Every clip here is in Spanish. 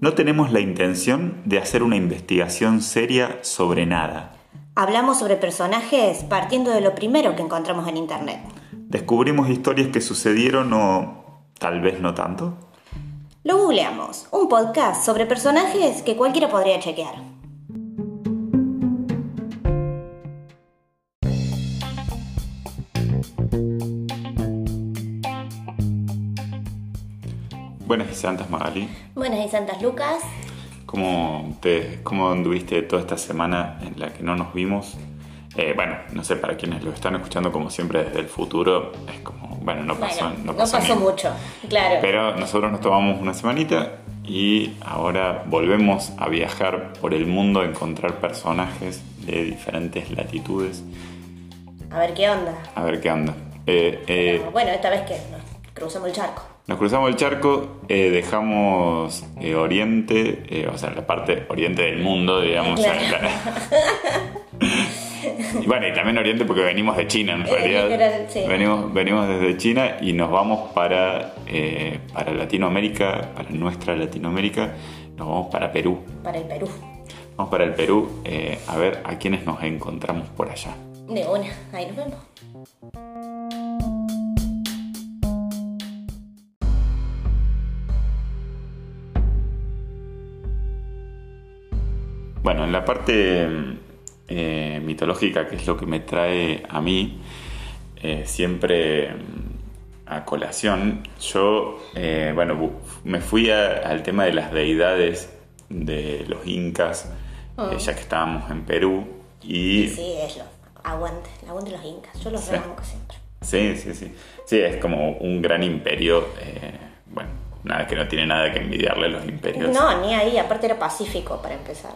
No tenemos la intención de hacer una investigación seria sobre nada. Hablamos sobre personajes partiendo de lo primero que encontramos en Internet. Descubrimos historias que sucedieron o tal vez no tanto. Lo googleamos, un podcast sobre personajes que cualquiera podría chequear. Santas Magali. Buenas y santas Lucas. ¿Cómo, te, ¿Cómo anduviste toda esta semana en la que no nos vimos? Eh, bueno, no sé, para quienes lo están escuchando como siempre desde el futuro, es como, bueno, no pasó, Bueno, no no pasó, pasó ni- mucho, claro. Pero nosotros nos tomamos una semanita y ahora volvemos a viajar por el mundo a encontrar personajes de diferentes latitudes. A ver qué onda. A ver qué anda. Eh, eh, bueno, esta vez que nos cruzamos el charco. Nos cruzamos el charco, eh, dejamos eh, Oriente, eh, o sea, la parte Oriente del mundo, digamos. Claro. y bueno, y también Oriente porque venimos de China en realidad. literal, sí. venimos, venimos desde China y nos vamos para, para Latinoamérica, para nuestra Latinoamérica, nos vamos para Perú. Para el Perú. Vamos para el Perú a ver a quiénes nos encontramos por allá. De una, ahí nos vemos. Bueno, en la parte eh, mitológica, que es lo que me trae a mí, eh, siempre mm, a colación, yo, eh, bueno, bu- me fui a- al tema de las deidades de los incas, eh, ya que estábamos en Perú, y Sí, es lo. Aguante, aguante los incas. Yo los Sí. rebanco siempre. sí, sí, sí, sí, es como un gran imperio, bueno, nada que no tiene nada que envidiarle a los imperios. No, ni ahí, aparte era pacífico para empezar.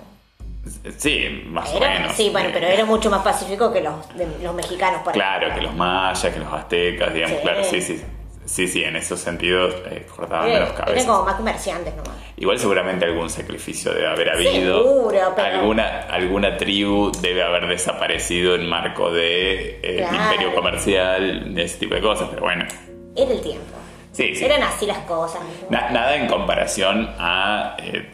Sí, más Era- o menos. sí, bueno, pero era mucho más pacífico que los, de- los mexicanos, por Claro, que los mayas, que los aztecas, digamos, Sí. claro, sí, sí. Sí, sí, en esos sentidos eh, cortaban menos eran cabezas. como más comerciantes nomás. Igual seguramente algún sacrificio debe haber habido. Seguro, pero- Alguna, alguna tribu debe haber desaparecido en marco de eh, Claro. imperio comercial, de ese tipo de cosas, pero bueno. Era el tiempo. Sí, sí. Eran así las cosas. Na- nada en comparación a eh,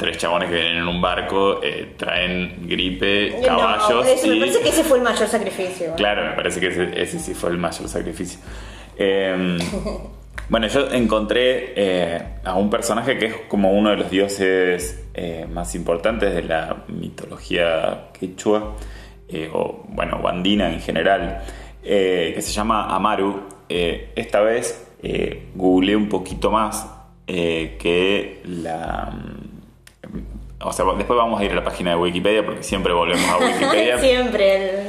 tres chabones que vienen en un barco, eh, traen gripe, No, caballos eso y... me parece que ese fue el mayor sacrificio. Claro, me parece que ese, ese sí fue el mayor sacrificio. Eh, bueno, yo encontré eh, a un personaje que es como uno de los dioses eh, más importantes de la mitología quechua, o bueno, o andina en general, que se llama Amaru. Esta vez googleé un poquito más que la... O sea, después vamos a ir a la página de Wikipedia porque siempre volvemos a Wikipedia. Siempre. el-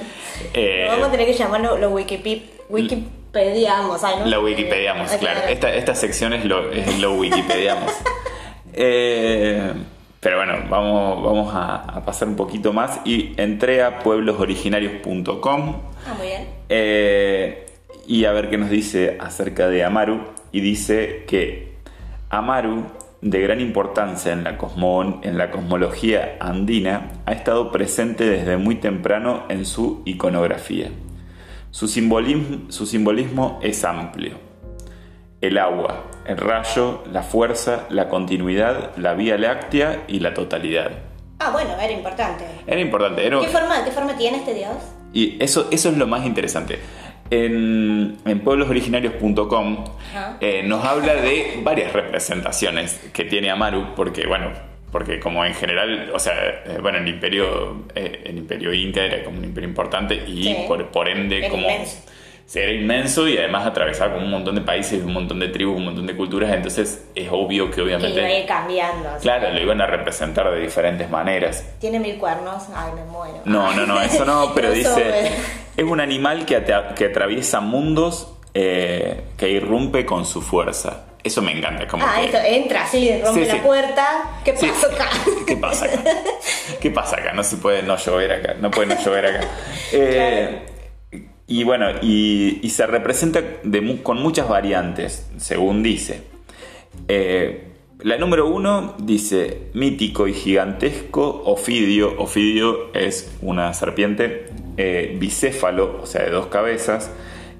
Eh, Vamos a tener que llamarlo lo Wikipedia. Wikipediamos. ¿no? La Wikipediamos, claro. Esta, esta sección es lo, es lo Wikipediamos. Eh, pero bueno, vamos, vamos a, a pasar un poquito más y entré a pueblosoriginarios.com Ah, muy bien. eh, y a ver qué nos dice acerca de Amaru. Y dice que Amaru, de gran importancia en la, cosmo- en la cosmología andina, ha estado presente desde muy temprano en su iconografía. Su simbolismo, su simbolismo es amplio. El agua, el rayo, la fuerza, la continuidad, la vía láctea y la totalidad. Ah, bueno, era importante. Era importante, era, ¿Qué forma, ¿Qué forma tiene este dios? y eso, eso es lo más interesante. En, en eh, nos habla de varias representaciones que tiene Amaru, porque bueno, porque como en general, o sea, eh, bueno, el imperio, eh, el imperio inca era como un imperio importante y Sí. por, por ende como inmenso. Sí, era inmenso y además atravesaba como un montón de países, un montón de tribus, un montón de culturas, entonces es obvio que Que obviamente, iba a ir cambiando. claro, lo iban a representar de diferentes maneras. Tiene mil cuernos. Ay, me muero. No, no, no, eso no, pero dice, es un animal que, que atraviesa mundos, eh, que irrumpe con su fuerza. Eso me encanta, como Ah, que... esto, entra así, rompe Sí, la sí. puerta. ¿Qué Sí. pasa acá? ¿Qué pasa acá? ¿Qué pasa acá? No se puede no llover acá, no puede no llover acá. Eh, Y bueno, y, se representa con muchas variantes, según dice. Eh, la número uno dice mítico y gigantesco Ofidio. Ofidio es una serpiente eh, bicéfalo, o sea, de dos cabezas,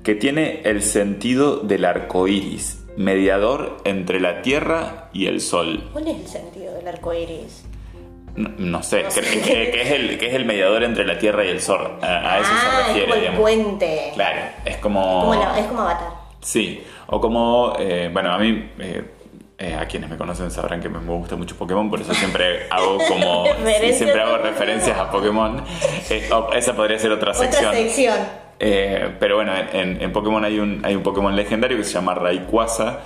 que tiene el sentido del arco iris, mediador entre la Tierra y el Sol. ¿Cuál es el sentido del arco iris? No, no sé, que, que- que es el, que es el mediador entre la Tierra y el Sol. A, a eso ah, se refiere, es como el digamos. puente. Claro, es como. Como la- es como Avatar. Sí, o como, eh, bueno, a mí, eh, eh, a quienes me conocen sabrán que me gusta mucho Pokémon, por eso siempre hago como, siempre hago referencias a Pokémon. Eh, o- esa podría ser otra sección. Otra sección. Eh, pero bueno, en, en Pokémon hay un, hay un Pokémon legendario que se llama Rayquaza,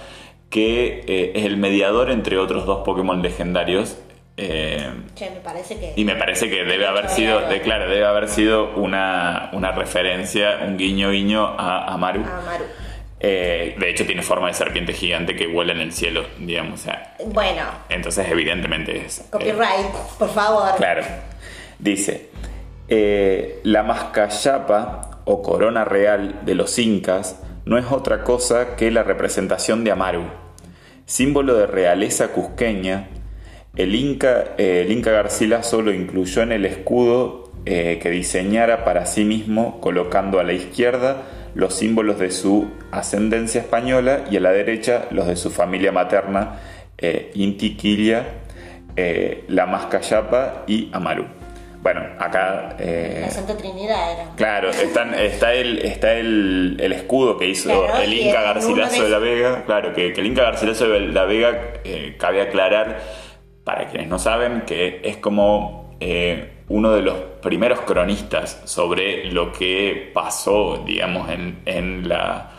que es el mediador entre otros dos Pokémon legendarios. Eh, Che, me parece que. y me parece que debe haber sido, de, claro, debe haber sido una, una referencia, un guiño guiño a, a Maru. Maru. Eh, de hecho, tiene forma de serpiente gigante que vuela en el cielo, digamos. o sea, Bueno, entonces, evidentemente es. eh, copyright, por favor. claro. Dice: eh, La mascayapa o corona real de los incas no es otra cosa que la representación de Amaru, símbolo de realeza cusqueña. El Inca, eh, el Inca Garcilaso lo incluyó en el escudo eh, que diseñara para sí mismo, colocando a la izquierda los símbolos de su ascendencia española y a la derecha los de su familia materna, eh, Inti Quilla, eh, la Mascayapa y Amaru. Bueno, acá... La Santa Trinidad era. Claro, están, está, el, está el, el escudo que hizo Claro, el Inca Garcilaso de de la Vega. Claro, que, que el Inca Garcilaso de la Vega, cabe aclarar, para quienes no saben, que es como eh, uno de los primeros cronistas sobre lo que pasó, digamos, en, en la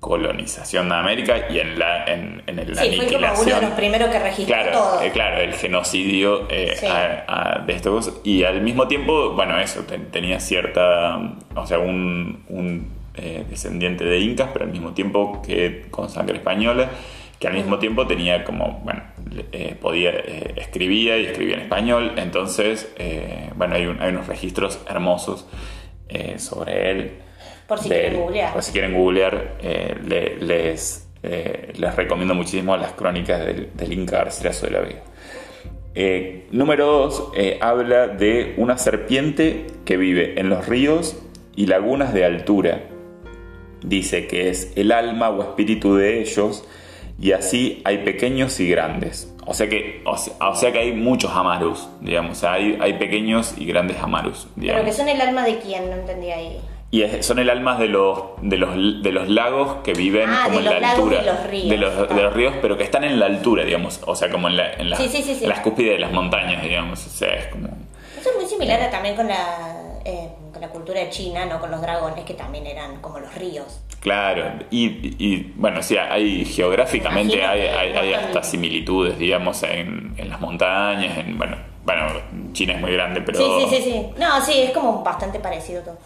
colonización de América y en la, en, en la Sí, fue como aniquilación. uno de los primeros que registró Claro, todo. eh, claro, el genocidio eh, Sí. a- a- de estos y al mismo tiempo, bueno, eso te- tenía cierta, o sea, un, un, eh, descendiente de incas, pero al mismo tiempo que con sangre española, que al mismo tiempo tenía como, bueno, eh, podía eh, escribía y escribía en español, entonces, eh, bueno, hay, un- hay unos registros hermosos eh, sobre él. Por si de quieren googlear. Por si quieren googlear, eh, le- les, les recomiendo muchísimo las crónicas del, del Inca Garcilaso de la Vega. Número 2 habla de una serpiente que vive en los ríos y lagunas de altura. Dice que es el alma o espíritu de ellos y así hay pequeños y grandes. O sea que, o sea, o sea que hay muchos amarus, digamos. O sea, hay, hay pequeños y grandes amarus, digamos. Pero que son el alma de quién, no entendí ahí. Y es- son el alma de los, de los, de los lagos que viven Ah, como de en la altura. y los ríos. De los, Ah. de los ríos, pero que están en la altura, digamos. O sea, como en, la, en, la- Sí, sí, sí, las cúspides de las montañas, digamos. O sea, es como. Eso es muy similar a- también con la, eh, con la cultura china, ¿no? Con los dragones, que también eran como los ríos. Claro. Y, y, bueno, sí, hay geográficamente hay, hay, hay hasta similitudes, digamos, en, en las montañas. En, bueno, bueno, China es muy grande, pero. Sí, sí, sí, sí. No, sí, es como bastante parecido todo.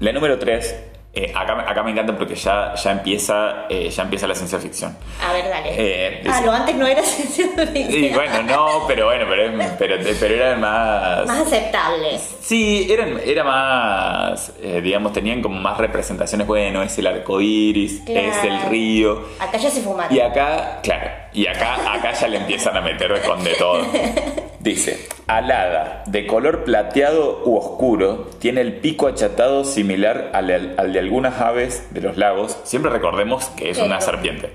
La número 3. Acá, acá me encanta porque ya, ya, empieza, eh, ya empieza la ciencia ficción. A ver, dale. Eh, ah, lo antes no era ciencia ficción. Sí, bueno, no, pero bueno, pero, pero, pero eran más... Más aceptable. Sí, eran, era más, eh, digamos, tenían como más representaciones, bueno, es el arco iris, Claro. es el río. Acá ya se fumaron. Y acá, claro, y acá, acá ya le empiezan a meter con de todo. Dice, alada, de color plateado u oscuro, tiene el pico achatado similar al, al de algunas aves de los lagos. Siempre recordemos que es una serpiente.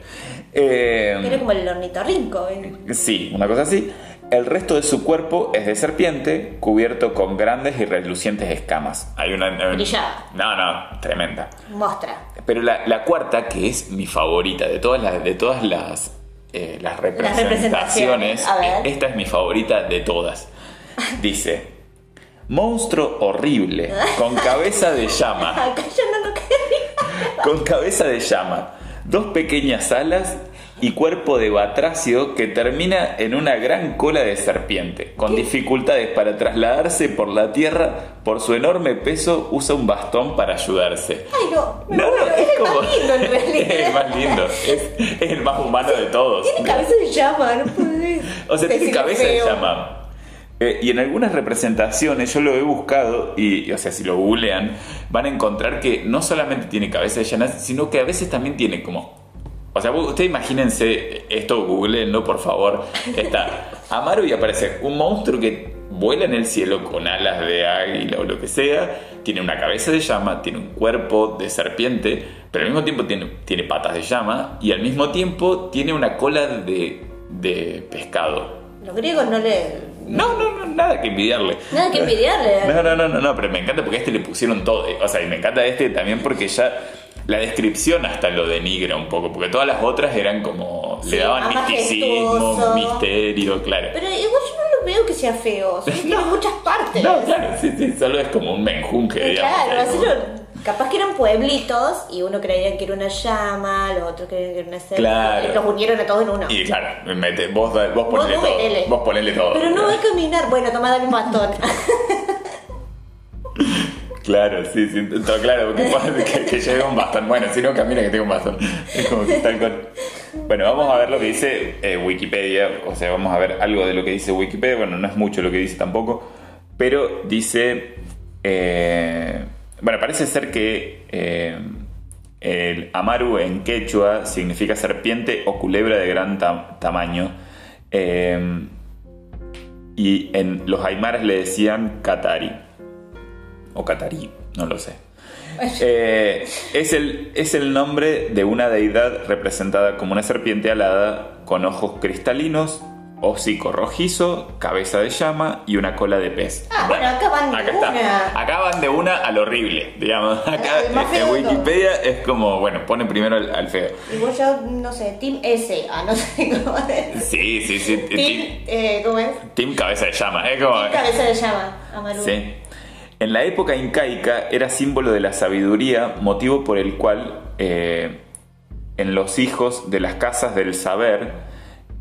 Eh, Era como el ornitorrinco. ¿eh? Sí, una cosa así. El resto de su cuerpo es de serpiente, cubierto con grandes y relucientes escamas. Hay una. eh, Brillaba. No, no, tremenda. Mostra. Pero la, la cuarta, que es mi favorita de todas las, de todas las, eh, las representaciones, esta es mi favorita de todas. Dice: Monstruo horrible, con cabeza de llama Acá ya no lo quería. con cabeza de llama, dos pequeñas alas y cuerpo de batracio que termina en una gran cola de serpiente. Con dificultades para trasladarse por la tierra, por su enorme peso usa un bastón para ayudarse. Ay, no. Me No, no, muero. es es el como- más lindo en realidad. es el más lindo, es, es el más humano de todos. Tiene cabeza de llama, no puede O sea, tiene cabeza de llama. Eh, y en algunas representaciones, yo lo he buscado, y, y, o sea, si lo googlean, van a encontrar que no solamente tiene cabeza de llama, sino que a veces también tiene como. O sea, ustedes imagínense esto, googleenlo por favor. Está Amaro y aparece un monstruo que vuela en el cielo con alas de águila o lo que sea, tiene una cabeza de llama, tiene un cuerpo de serpiente, pero al mismo tiempo tiene, tiene patas de llama y al mismo tiempo tiene una cola de, de pescado. Los griegos no le. No, no, no, nada que envidiarle. Nada que envidiarle. No, no, no, no, no, pero me encanta porque a este le pusieron todo. O sea, y me encanta este también porque ya la descripción hasta lo denigra un poco, porque todas las otras eran como. Sí, le daban misticismo, misterio, claro. Pero igual yo no lo veo que sea feo. Sí, tiene muchas partes. No, claro, sí, sí, solo es como un menjunje, digamos. Claro, como- lo- capaz que eran pueblitos y uno creía que era una llama, los otros creían que era una selva. Claro. y Los unieron a todos en uno. Y claro, mete, vos, vos ponele vos todo. metele. Vos ponele todo. Pero no va a caminar. Bueno, toma, dale un bastón. Claro, sí, sí, todo claro, porque que, que lleve un bastón. Bueno, si no camina que tenga un bastón. Es como que tal cual. Bueno, vamos a ver lo que dice eh, Wikipedia, o sea, vamos a ver algo de lo que dice Wikipedia. Bueno, no es mucho lo que dice tampoco, pero dice. eh, bueno, parece ser que eh, el Amaru en quechua significa serpiente o culebra de gran tam- tamaño. Y en los aymaras le decían Katari o Catarí, no lo sé. Eh, es, el, es el nombre de una deidad representada como una serpiente alada con ojos cristalinos, hocico rojizo, cabeza de llama y una cola de pez. Ah, bueno, acá van de acá está. una. Acá van de una al horrible, digamos. Acá en todo. Wikipedia es como, bueno, pone primero al, al feo. Igual yo, no sé, Team S. Ah, no sé cómo es. Sí, sí, sí. Team, Team, eh, ¿cómo es? team cabeza de llama. Es como... Team cabeza de llama, Amaru. Sí. En la época incaica era símbolo de la sabiduría, motivo por el cual eh, en los hijos de las casas del saber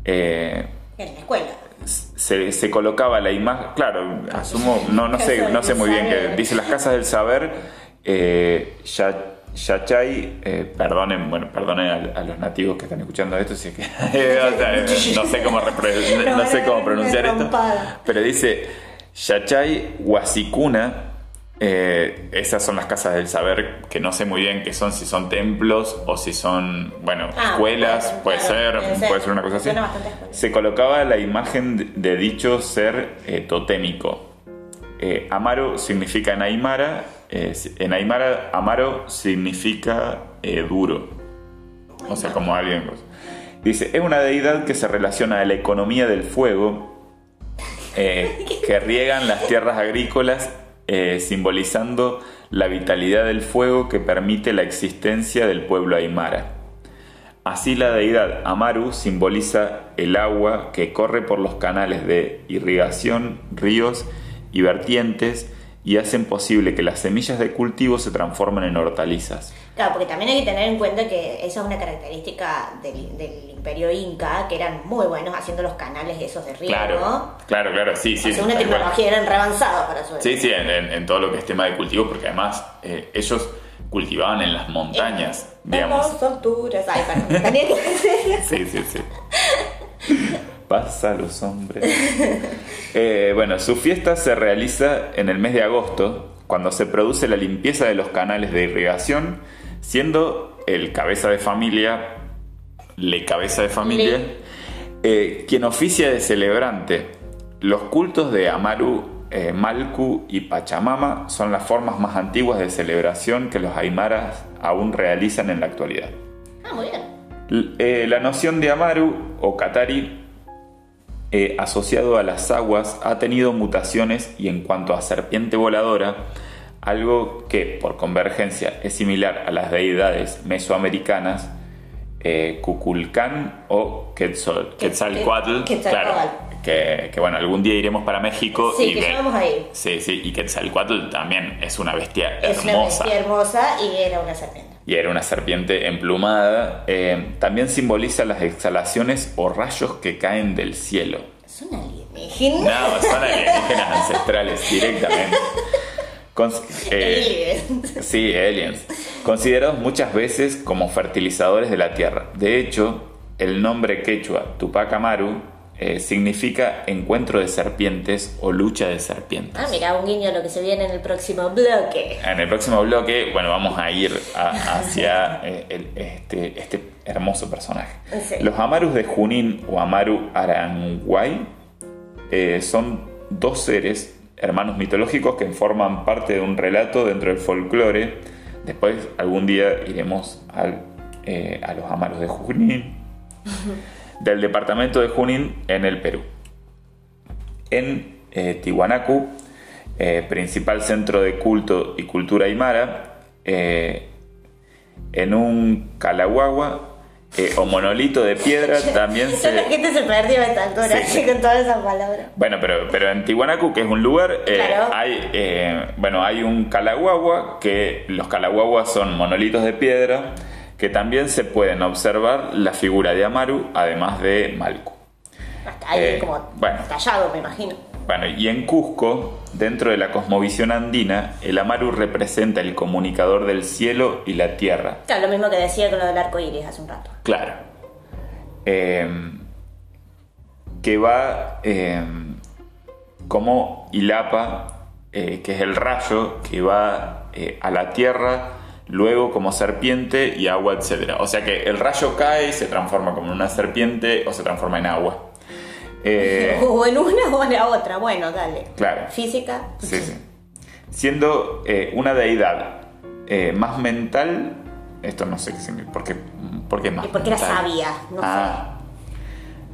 eh, En la escuela. se, se colocaba la imagen. Claro, asumo, no, no sé, no sé muy bien qué dice las casas del saber. Eh, ya- Yachay, eh, perdonen, bueno, perdonen a, a los nativos que están escuchando esto, si es que, o sea, no sé cómo, no sé cómo pronunciar esto, pero dice Yachay Huasicuna, eh, esas son las casas del saber, que no sé muy bien qué son, si son templos o si son, bueno, Ah, escuelas, puede puede ser, puede ser. puede ser una cosa así. Se colocaba la imagen de- dicho ser eh, totémico. Eh, Amaro significa en Aymara, eh, en Aymara Amaro significa eh, duro, o sea, como alguien. pues. Dice, es una deidad que se relaciona a la economía del fuego, eh, que riegan las tierras agrícolas, eh, simbolizando la vitalidad del fuego que permite la existencia del pueblo aymara. Así la deidad Amaru simboliza el agua que corre por los canales de irrigación, ríos y vertientes y hacen posible que las semillas de cultivo se transformen en hortalizas. Claro, porque también hay que tener en cuenta que esa es una característica del, del imperio inca, que eran muy buenos haciendo los canales esos de riego. Claro, claro, claro, sí, sí. o sea, una tecnología eran re avanzados para su Sí, sí, en, todo lo que es tema de cultivo, porque además eh, ellos cultivaban en las montañas, En digamos. alturas. Ay, perdón. Que. Sí, sí, sí. Pasa a los hombres. Eh, bueno, su fiesta se realiza en el mes de agosto, cuando se produce la limpieza de los canales de irrigación, siendo el cabeza de familia, le cabeza de familia, eh, quien oficia de celebrante. Los cultos de Amaru, eh, Malku y Pachamama son las formas más antiguas de celebración que los aymaras aún realizan en la actualidad. Ah, muy bien. L- eh, la noción de Amaru o Katari eh, asociado a las aguas ha tenido mutaciones y en cuanto a serpiente voladora, algo que por convergencia es similar a las deidades mesoamericanas, eh, Cuculcán o Quetzal, Quetzalcoatl, claro, que, que, bueno, algún día iremos para México Sí, y que. Sí, sí, y Quetzalcoatl también es una bestia Es una hermosa bestia hermosa y era una serpiente. Y era una serpiente emplumada. Eh, también simboliza las exhalaciones o rayos que caen del cielo. Es una alienígena. No, son alienígenas ancestrales directamente. Eh, Aliens. sí, aliens. Considerados muchas veces como fertilizadores de la tierra. De hecho, el nombre quechua Tupac Amaru eh, significa encuentro de serpientes o lucha de serpientes. Ah, mira, un guiño a lo que se viene en el próximo bloque. En el próximo bloque, bueno, vamos a ir a- hacia eh, el- este, este hermoso personaje. Sí. Los Amarus de Junín o Amaru Aranguay eh, son dos seres, hermanos mitológicos, que forman parte de un relato dentro del folclore después algún día iremos al, a los Amaros de Junín, del departamento de Junín en el Perú. En eh, Tiwanaku, eh, principal centro de culto y cultura aymara, eh, en un calahuagua eh, o monolito de piedra también La se... gente se perdió esta altura Sí. con todas esas palabras. Bueno, pero, pero en Tiwanaku, que es un lugar, eh, Claro. hay, eh, bueno, hay un calahuagua, que los calahuaguas son monolitos de piedra, que también se pueden observar la figura de Amaru, además de Malku. Hasta ahí Eh, como bueno. tallado, me imagino. Bueno, y en Cusco, dentro de la cosmovisión andina, el Amaru representa el comunicador del cielo y la tierra. Claro, lo mismo que decía con lo del arco iris hace un rato. Claro. Eh, que va eh, como Ilapa, eh, que es el rayo que va eh, a la tierra, luego como serpiente y agua, etc. O sea que el rayo cae y se transforma como en una serpiente o se transforma en agua. Eh, O en una o en la otra. Bueno, dale. Claro. Física. Sí, sí. Siendo eh, una deidad eh, más mental, esto no sé ¿por qué, por qué más Y porque era sabia, no Ah.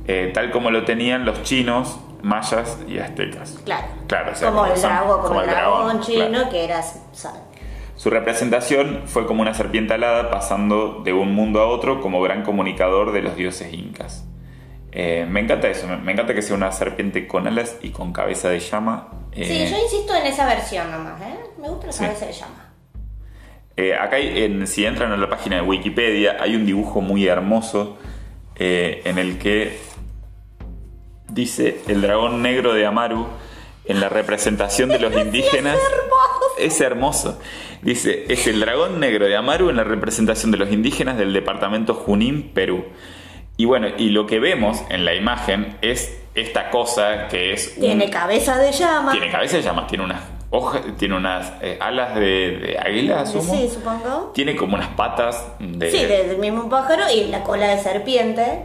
Eh, tal como lo tenían los chinos, mayas y aztecas. Claro. Claro, o sea, como el son- dragón, como, el dragón, chino, claro. que era. Su representación fue como una serpiente alada pasando de un mundo a otro como gran comunicador de los dioses incas. Eh, me encanta eso, me, me encanta que sea una serpiente con alas y con cabeza de llama. Sí, Eh, yo insisto en esa versión nomás, ¿eh? Me gusta la Sí. cabeza de llama. Eh, acá, en- si entran a la página de Wikipedia, hay un dibujo muy hermoso eh, en el que dice el dragón negro de Amaru en la representación de los indígenas. Es hermoso. Dice, es el dragón negro de Amaru en la representación de los indígenas del departamento Junín, Perú. Y bueno, y lo que vemos en la imagen es esta cosa que es un- Tiene cabeza de llama. tiene cabeza de llama, tiene unas hojas, tiene unas eh, alas de, de águila, asumo. Sí, supongo. Tiene como unas patas de. Sí, de- del mismo pájaro y la cola de serpiente.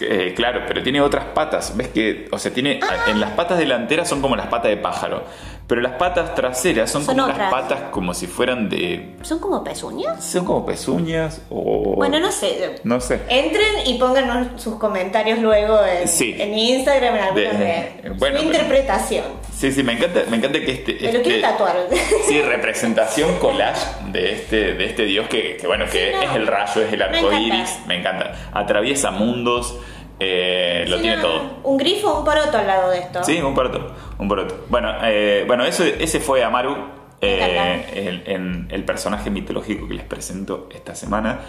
Eh, claro, pero tiene otras patas. ¿Ves que.? O sea, tiene. Ah. En las patas delanteras son como las patas de pájaro. Pero las patas traseras son, Son como otras. las patas como si fueran de. ¿Son como pezuñas? Son como pezuñas o. Bueno, no sé. No sé. Entren y pónganos sus comentarios luego en, Sí. en Instagram, en alguna De- bueno, Su pero- interpretación. Sí, sí, me encanta, me encanta que este. Me lo quiero este- tatuar. Sí, representación collage de este, de este dios que, que, bueno, que Sí, no. es el rayo, es el arco iris, me encanta. Atraviesa mundos, eh, lo Sí, tiene todo. Un grifo o un poroto al lado de esto. Sí, un poroto, un poroto. Bueno, eh, bueno eso, ese fue Amaru, eh, el, en- el personaje mitológico que les presento esta semana,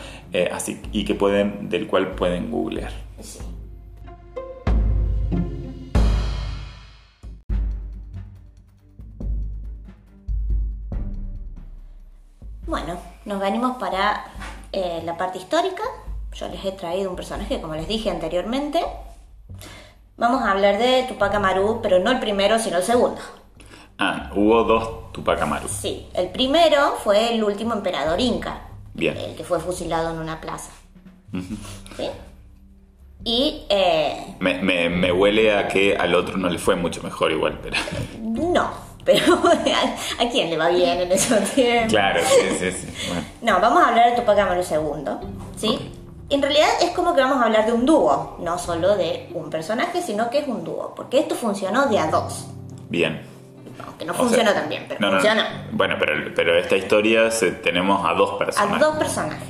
así y que pueden, del cual pueden googlear. Sí. Bueno, nos venimos para la parte histórica. Yo les he traído un personaje, como les dije anteriormente. Vamos a hablar de Tupac Amaru, pero no el primero, sino el segundo. Ah, hubo dos Tupac Amaru. Sí, el primero fue el último emperador inca. Bien. El que fue fusilado en una plaza. ¿Sí? Y eh, Me, me- me huele a que al otro no le fue mucho mejor igual, pero... no, pero ¿a, a quién le va bien en esos tiempos? Claro, sí, sí, sí. Bueno. No, vamos a hablar de Tupac Amaru II, ¿sí? En realidad es como que vamos a hablar de un dúo, no solo de un personaje, sino que es un dúo, porque esto funcionó de a dos. Bien. Aunque no O funcionó sea, tan bien, pero no, no, no. funcionó. Bueno, pero, pero esta historia se- tenemos a dos A personajes. dos personajes.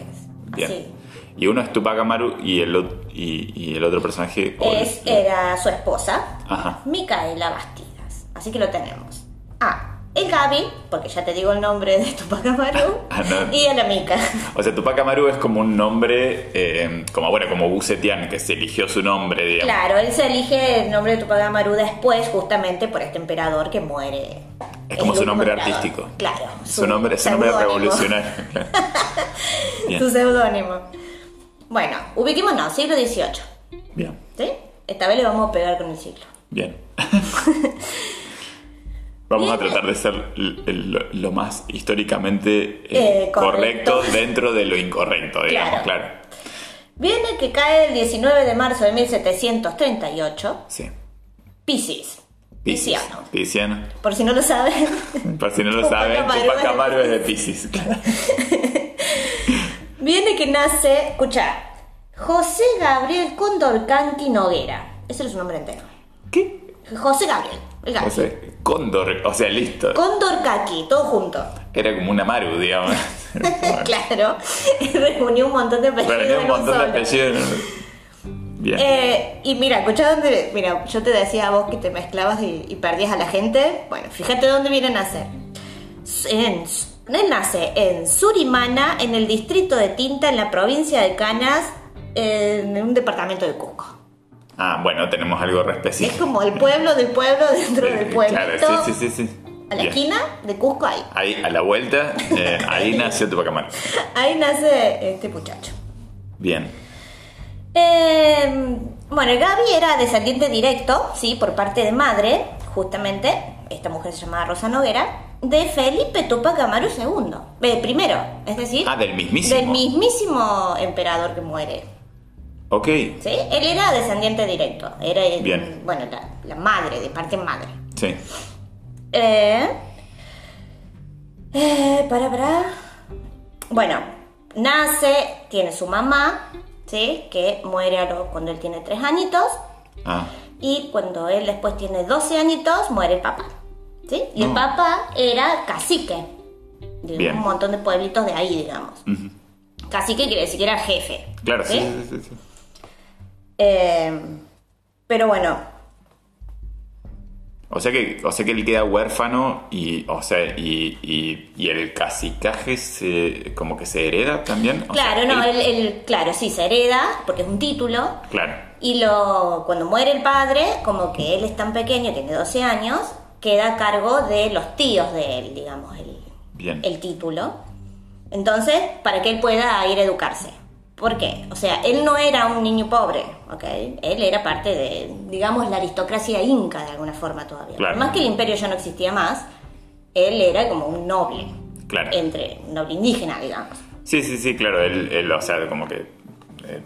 Bien. Así. Y uno es Tupac Amaru y el, y, y el otro personaje... Es, el- era su esposa, Ajá. Micaela Bastidas. Así que lo tenemos. A. El Gaby, porque ya te digo el nombre de Tupac Amaru. Ah, no. Y a la Mica. O sea, Tupac Amaru es como un nombre, eh, como bueno, como Busetian, que se eligió su nombre, digamos. Claro, él se elige el nombre de Tupac Amaru después, justamente por este emperador que muere. Es como el su nombre emperador. artístico. Claro. Su nombre, su nombre revolucionario. Su seudónimo. Bueno, ubiquémonos, siglo XVIII. Bien, ¿Sí? Esta vez le vamos a pegar con el siglo. bien. Vamos a tratar de ser l- el- lo, lo más históricamente eh, Eh, correcto. correcto. dentro de lo incorrecto, digamos, Claro. claro. Viene que cae el 19 de marzo de 1738. Sí. Piscis. Pisciano. Pisciano. Por si no lo saben. Por si no lo saben, Amaru Tupac es de Amaru es de Piscis. claro. Viene que nace, escucha, José Gabriel Condorcanqui Noguera. Ese es su nombre entero. ¿Qué? José Gabriel. El O sea, Cóndor, o sea, listo. Condorcaqui, todo junto. Era como una Maru, digamos. claro. Reunió un montón de apellidos. Reunió un montón de apellidos. Bien. Eh, y mira, escucha dónde. Mira, yo te decía a vos que te mezclabas y, y perdías a la gente. Bueno, fíjate dónde viene a nacer. En, él nace en Surimana, en el distrito de Tinta, en la provincia de Canas, en un departamento de Cusco. Ah, bueno, tenemos algo re Es específico. como el pueblo del pueblo dentro del pueblo. Claro, sí, sí, sí. sí. A la Bien. esquina de Cusco ahí. Ahí, a la vuelta, eh, ahí nació Tupac Amaru. Ahí nace este muchacho. Bien. Eh, bueno, Gaby era descendiente directo, sí, por parte de madre, justamente, esta mujer se llamaba Rosa Noguera, de Felipe Tupac Amaru II. Eh, primero, es decir, Ah, del mismísimo. del mismísimo emperador que muere. Ok. ¿Sí? Él era descendiente directo, era Bien. bueno, la, la madre, de parte madre. Sí. Eh, eh, para, para. Bueno, nace, tiene su mamá, ¿sí? Que muere a los- cuando él tiene tres añitos. Ah, Y cuando él después tiene 12 añitos, muere el papá. ¿Sí? Y el No. papá era cacique. De Bien. un montón de pueblitos de ahí, digamos. ujú. Cacique quiere decir que era jefe. claro, sí, sí, sí. Eh, pero bueno, O sea que, o sea que él queda huérfano y, o sea, y, y, y el cacicaje se, como que se hereda también. O claro, sea, no, él- él, él- claro, sí, se hereda, porque es un título. Claro. Y lo, cuando muere el padre, como que él es tan pequeño, tiene 12 años, queda a cargo de los tíos de él, digamos, el, Bien. el título. Entonces, para que él pueda ir a educarse. ¿Por qué? O sea, él no era un niño pobre, ¿ok? Él era parte de, digamos, la aristocracia inca de alguna forma todavía. Claro. Por más que el imperio ya no existía más, él era como un noble. Claro. Entre, un noble indígena, digamos. Sí, sí, sí, claro. Él, él, o sea, como que eh,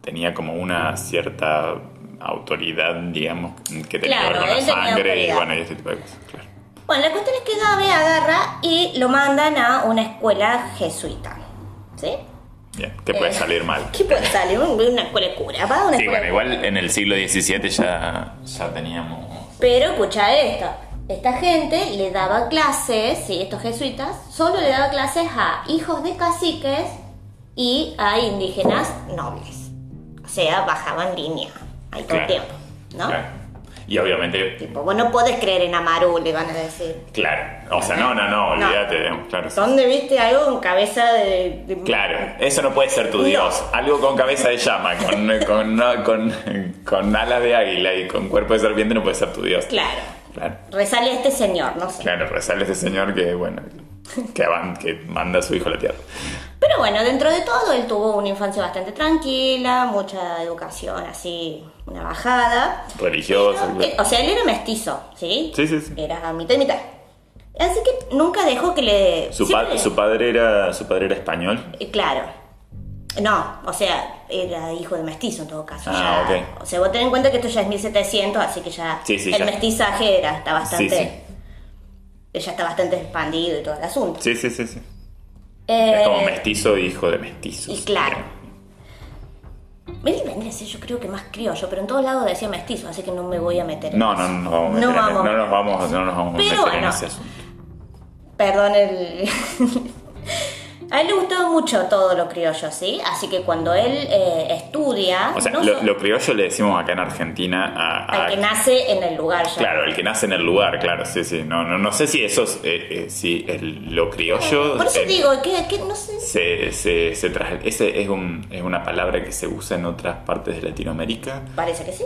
tenía como una cierta autoridad, digamos, que tenía Claro, que ver con la sangre y bueno, y ese tipo de cosas. Claro. Bueno, la cuestión es que Gabe agarra y lo mandan a una escuela jesuita. ¿Sí? Bien, que puede Eh, salir mal. ¿Qué puede salir? Un- Una escuela de cura, ¿va? Una Sí, bueno, igual en el siglo XVII ya, ya teníamos... Pero escucha esto. Esta gente le daba clases, sí, estos jesuitas, solo le daba clases a hijos de caciques y a indígenas nobles. O sea, bajaban línea ahí todo el tiempo, ¿no? Claro. Y obviamente, Tipo, vos no podés creer en Amaru, le van a decir. claro. O sea, no, no, no, No. olvídate. digamos, Claro. ¿Dónde viste algo con cabeza de... de- Claro, eso no puede ser tu No. dios. Algo con cabeza de llama, con, con, no, con, con alas de águila y con cuerpo de serpiente no puede ser tu dios. Claro. Claro, Rezale a este señor, no sé. claro, resale ese señor que, bueno, que, manda a su hijo a la tierra. Pero bueno, dentro de todo, él tuvo una infancia bastante tranquila, mucha educación así, una bajada. Religioso. Pero, eh, o sea, él era mestizo, ¿sí? Sí, sí, sí. Era mitad y mitad. Así que nunca dejó que le... Su, pa- su padre era su padre era español. Eh, Claro. No, o sea, era hijo de mestizo en todo caso. Ah, ya- ok. O sea, vos ten en cuenta que esto ya es 1700, así que ya Sí, sí, el ya. mestizaje era, está bastante... Ya está bastante expandido y todo el asunto. Sí, sí, sí, sí. Eh, Es como mestizo, hijo de mestizos. Y claro. Él vendría a yo creo que más criollo, pero en todos lados decía mestizo, así que no me voy a meter en No, eso. no, no vamos meter, No en- vamos. no nos vamos, no nos vamos a meter en bueno. ese asunto. Perdón el... a él le gustaba mucho todo lo criollo, ¿sí? Así que cuando él eh, estudia... O sea, no lo, so- lo criollo le decimos acá en Argentina a, a- al que nace en el lugar ya. Claro, el que nace en el lugar, claro, sí, sí. No, no, no sé si eso es, eh, eh, si el- lo criollo. Por eso eh, digo, que, que no sé... Se, se, se tra- ese es, un- es una palabra que se usa en otras partes de Latinoamérica. Parece que sí,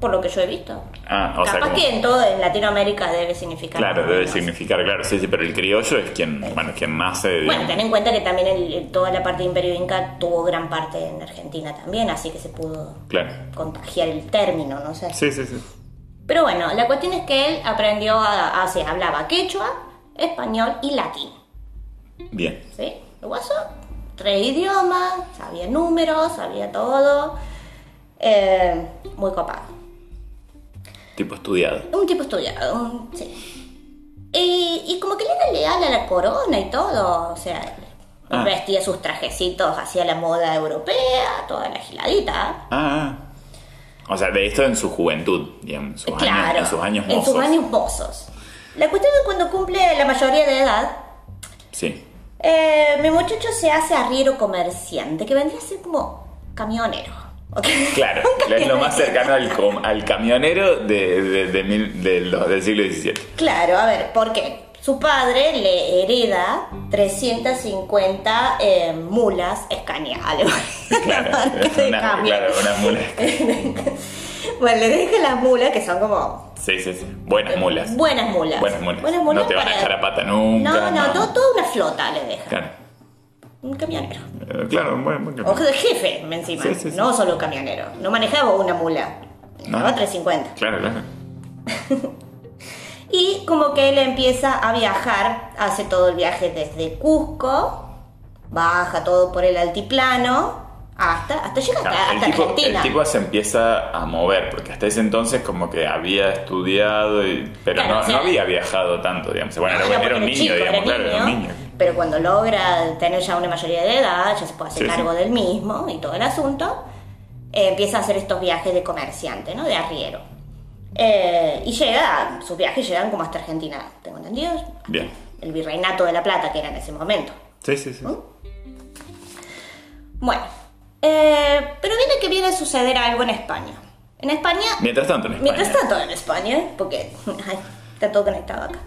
por lo que yo he visto. Ah, o sea, Capaz como- que en todo en Latinoamérica debe significar... Claro, debe significar, claro, sí, sí, pero el criollo es quien, bueno, quien nace. Bueno, digamos. ten en cuenta que también el- toda la parte de Imperio Inca tuvo gran parte en Argentina también, así que se pudo Claro. contagiar el término, no sé. Sí, sí, sí. Pero bueno, la cuestión es que él aprendió a, a- sea, hablaba quechua, español y latín, Bien. ¿sí? El guaso, tres idiomas, sabía números, sabía todo, eh, muy copado. Tipo estudiado. Un tipo estudiado, un- sí. Y, y como que le era leal a la corona y todo, o sea, Ah. vestía sus trajecitos hacia la moda europea, toda la giladita. Ah, ah. O sea, de esto en su juventud, digamos, en sus claro, años, en sus años en mozos. sus años mozos. La cuestión es cuando cumple la mayoría de edad, Sí. eh, mi muchacho se hace arriero comerciante, que vendría a ser como camionero. Claro, es lo más cercano al, com- al camionero de, de- de mil- del siglo XVII. Claro, a ver, ¿por qué? Su padre le hereda 350 eh, mulas Scania, alemán. Claro, una, claro, una mula. Bueno, le deja las mulas que son como Sí, sí, sí. Buenas mulas. buenas mulas. Buenas mulas. No te van a echar a pata nunca, No, no, no. todo- toda una flota le deja. Claro, Un camionero. Eh, claro, buen, buen Ojo de jefe, encima. Sí, sí, sí. No solo camionero. No manejaba una mula. Manejaba No. 350. Claro, claro. Y como que él empieza a viajar, hace todo el viaje desde Cusco, baja todo por el altiplano, hasta, hasta llega hasta, el, hasta tipo, Argentina. el tipo se empieza a mover, porque hasta ese entonces como que había estudiado, y- pero Claro, no, o sea- no había viajado tanto, digamos. Bueno, No, era, un niño, chico, digamos, era claro, era un niño. Pero cuando logra tener ya una mayoría de edad, ya se puede hacer Sí, sí. cargo del mismo y todo el asunto, eh, empieza a hacer estos viajes de comerciante, ¿no? De arriero. Eh, y llega, sus viajes llegan como hasta Argentina, tengo entendido. Bien. El virreinato de la Plata, que era en ese momento. Sí, sí, sí. Bueno, eh, pero viene que viene a suceder algo en España. En España, Mientras tanto, en España. mientras tanto en España, porque ay, está todo conectado acá,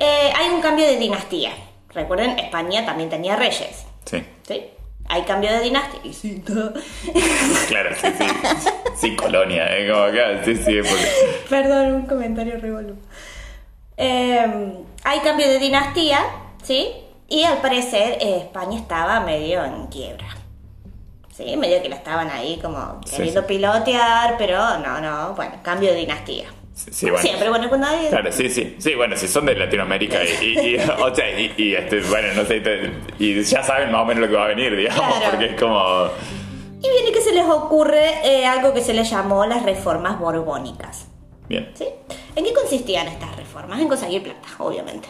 eh, hay un cambio de dinastía. Recuerden, España también tenía reyes, Sí, ¿sí? Hay cambio de dinastía. Y sí, todo. claro, sí, sí. Sí, colonia, ¿eh? Como acá, sí, sí. Porque... Perdón, un comentario revolu. Eh, hay cambio de dinastía, ¿sí? Y al parecer eh, España estaba medio en quiebra. Sí, medio que la estaban ahí como Sí, queriendo sí. pilotear, pero no, no, bueno, cambio de dinastía. Sí, bueno. Siempre, bueno, cuando hay... Claro, sí, sí. Sí, bueno, si son de Latinoamérica y, y, y- o sea, y, y, este, bueno, no sé, y ya saben más o menos lo que va a venir, digamos, Claro. porque es como... Y viene que se les ocurre eh, algo que se les llamó las reformas borbónicas. Bien. ¿Sí? ¿En qué consistían estas reformas? En conseguir plata, obviamente.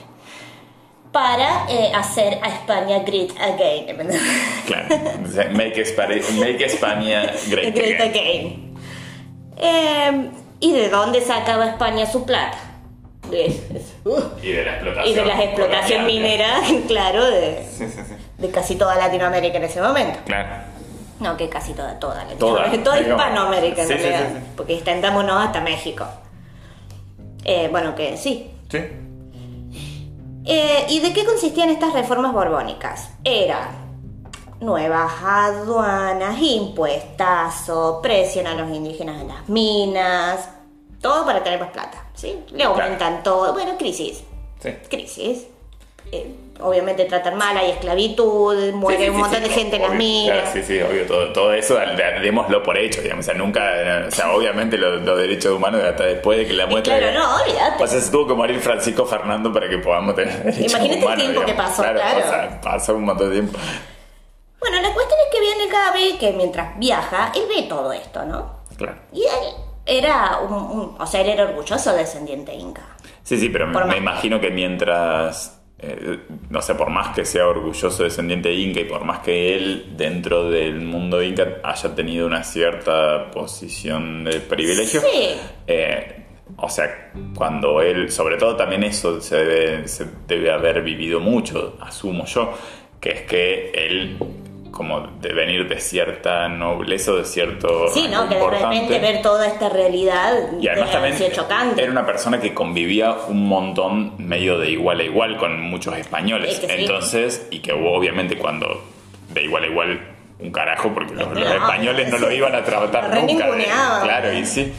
Para eh, hacer a España great again. Claro. Make, España, make España great, Great again. again. Eh, ¿Y de dónde sacaba España su plata? De, uh, Y de la explotación. y de la explotación minera, claro, de, Sí, sí, sí. de casi toda Latinoamérica en ese momento. Claro. No, que casi toda, toda Latinoamérica. Toda. Hispanoamérica en realidad. Porque extendámonos hasta México. Eh, bueno, que sí. Sí. Eh, ¿Y de qué consistían estas reformas borbónicas? Era nuevas aduanas, impuestazo, presión a los indígenas en las minas, todo para tener más plata, ¿sí? Le aumentan todo, bueno, crisis, Sí. crisis. Eh, obviamente tratan mal, hay esclavitud, muere Sí, sí, un montón de gente en las minas. Claro, sí, sí, obvio, todo, todo eso démoslo por hecho, digamos, o sea, nunca, o sea, obviamente los, los derechos humanos hasta después de que la muestra... claro, no, olvídate. O sea, se tuvo que morir Francisco Fernando para que podamos tener derechos Imagínate el tiempo que pasó, claro. O sea, pasó un montón de tiempo. Bueno, la cuestión es que viene Gaby, que mientras viaja, él ve todo esto, ¿no? Claro. Y él era un, un- o sea, él era orgulloso descendiente inca. Sí, sí, pero me, Por me más- imagino que mientras, eh, no sé, por más que sea orgulloso descendiente inca y por más que él dentro del mundo inca haya tenido una cierta posición de privilegio, Sí. eh, o sea, cuando él, sobre todo también eso se debe, se debe haber vivido mucho, asumo yo, que es que él como de venir de cierta nobleza o de cierto Sí, ¿no? Que de repente ver toda esta realidad y además también chocante. era una persona que convivía un montón medio de igual a igual con muchos españoles. Es que sí. Entonces, y que obviamente cuando de igual a igual un carajo, porque los, los No, españoles no lo iban a tratar nunca. de- claro, y sí.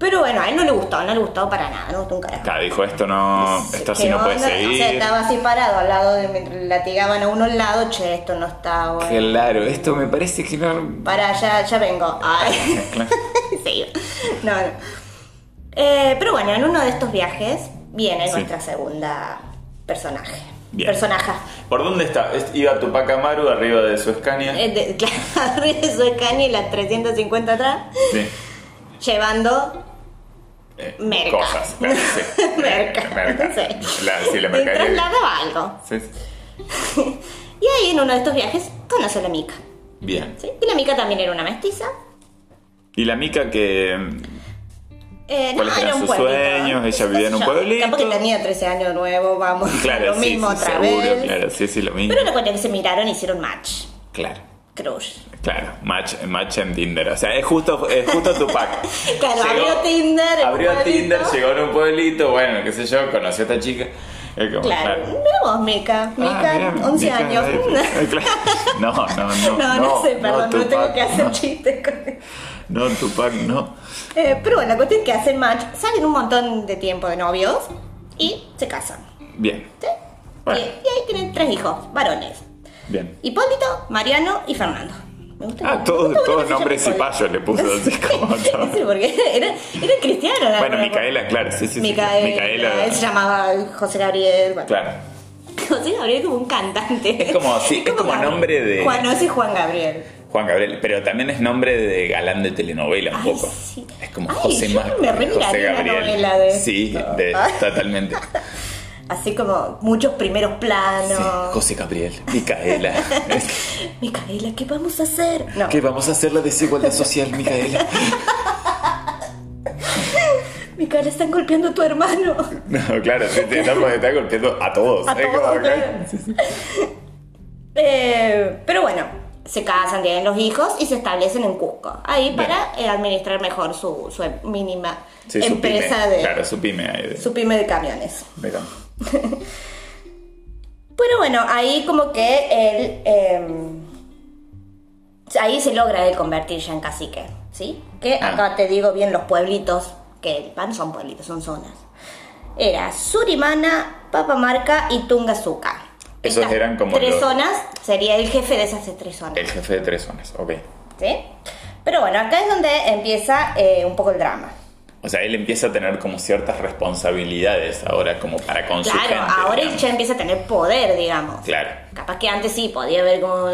Pero bueno, a él no le gustó, no le gustó para nada, no le gustó un carajo. Claro, dijo esto no, esto así ¿Qué no puede onda? seguir. O sea, estaba así parado al lado de mientras latigaban a uno al lado, che, esto no está bueno. Claro, esto me parece que no. Para, ya, ya vengo. Ay. Claro. sí. No, no. Eh, pero bueno, en uno de estos viajes viene Sí. nuestra segunda personaje. Bien. Personaja. ¿Por dónde está? Es- Iba Tupac Amaru arriba de su Scania. Eh, de- claro, arriba de su Scania y la 350 atrás, Sí. llevando eh, Merca. cosas. Claro, sí. Merca. Merca. Sí. La, sí, la Le mercadería. trasladaba algo. Sí, sí. Y ahí en uno de estos viajes conoce a la mica. Bien. ¿sí? Y la mica también era una mestiza. Y la mica que. Eh, no, ¿Cuáles era eran un sus pueblito. sueños? Ella vivía en un pueblito. Capaz que tenía 13 años nuevo, vamos. Claro, lo sí, mismo sí, otra seguro, vez. claro, sí, sí, lo mismo. Pero la cuestión es que se miraron y hicieron match. Claro. Crush. Claro, match, match en Tinder. O sea, es justo, es justo tu pack. Claro, abrió Tinder Abrió. Tinder, llegó en un pueblito, bueno, qué sé yo, conoció a esta chica. Como, Claro. Mira vos, Mica. Mica, Ah, mira, 11 Mica, años. eh, claro. No, no, no. No, no, sé, perdón, no, tengo que hacer no. chistes con No, Tupac, no. Eh, pero bueno, la cuestión es que hacen match, salen un montón de tiempo de novios y se casan. Bien, ¿sí? Bueno. Y, y ahí tienen tres hijos, varones. Bien. Hipólito, Mariano y Fernando. Me gusta Ah, todos, se nombres cipayos le puso así como todo. Era, era cristiano. la Bueno, verdad. Micaela, claro, sí, sí, sí. Micaela, él se llamaba José Gabriel. bueno. Claro. José Gabriel es como un cantante. Es como- sí, es como Gabriel. nombre de- Juan, no, Juan Gabriel. Juan Gabriel, pero también es nombre de galán de telenovela un Ay, poco. sí. Es como Ay, José Mar- José Gabriel. novela de Sí, de- totalmente. Así como muchos primeros planos. Sí, José Gabriel, Micaela. Micaela, ¿qué vamos a hacer? No. ¿Qué vamos a hacer la desigualdad social, Micaela? Micaela, están golpeando a tu hermano. No, claro, te, te, está, te está golpeando a todos. A Es todos. Eh, pero bueno, se casan, tienen los hijos y se establecen en Cusco. Ahí Bien. para eh, administrar mejor su, su mínima Sí, su empresa pyme. de Claro, su pyme ahí de, su pyme de camiones. de campo. Pero bueno, ahí como que él eh, ahí se logra él convertir ya en cacique, ¿sí? Que Ah. acá te digo bien los pueblitos, que van son pueblitos, son zonas. Era Surimana, Papamarca y Tungazuca. Esos Estas eran como tres los- zonas, sería el jefe de esas tres zonas. El jefe de tres zonas, ok. ¿sí? Pero bueno, acá es donde empieza eh, un poco el drama. O sea, él empieza a tener como ciertas responsabilidades ahora como para con su Claro, gente. ahora él digamos. ya empieza a tener poder, digamos. Claro. Capaz que antes sí, podía ver cómo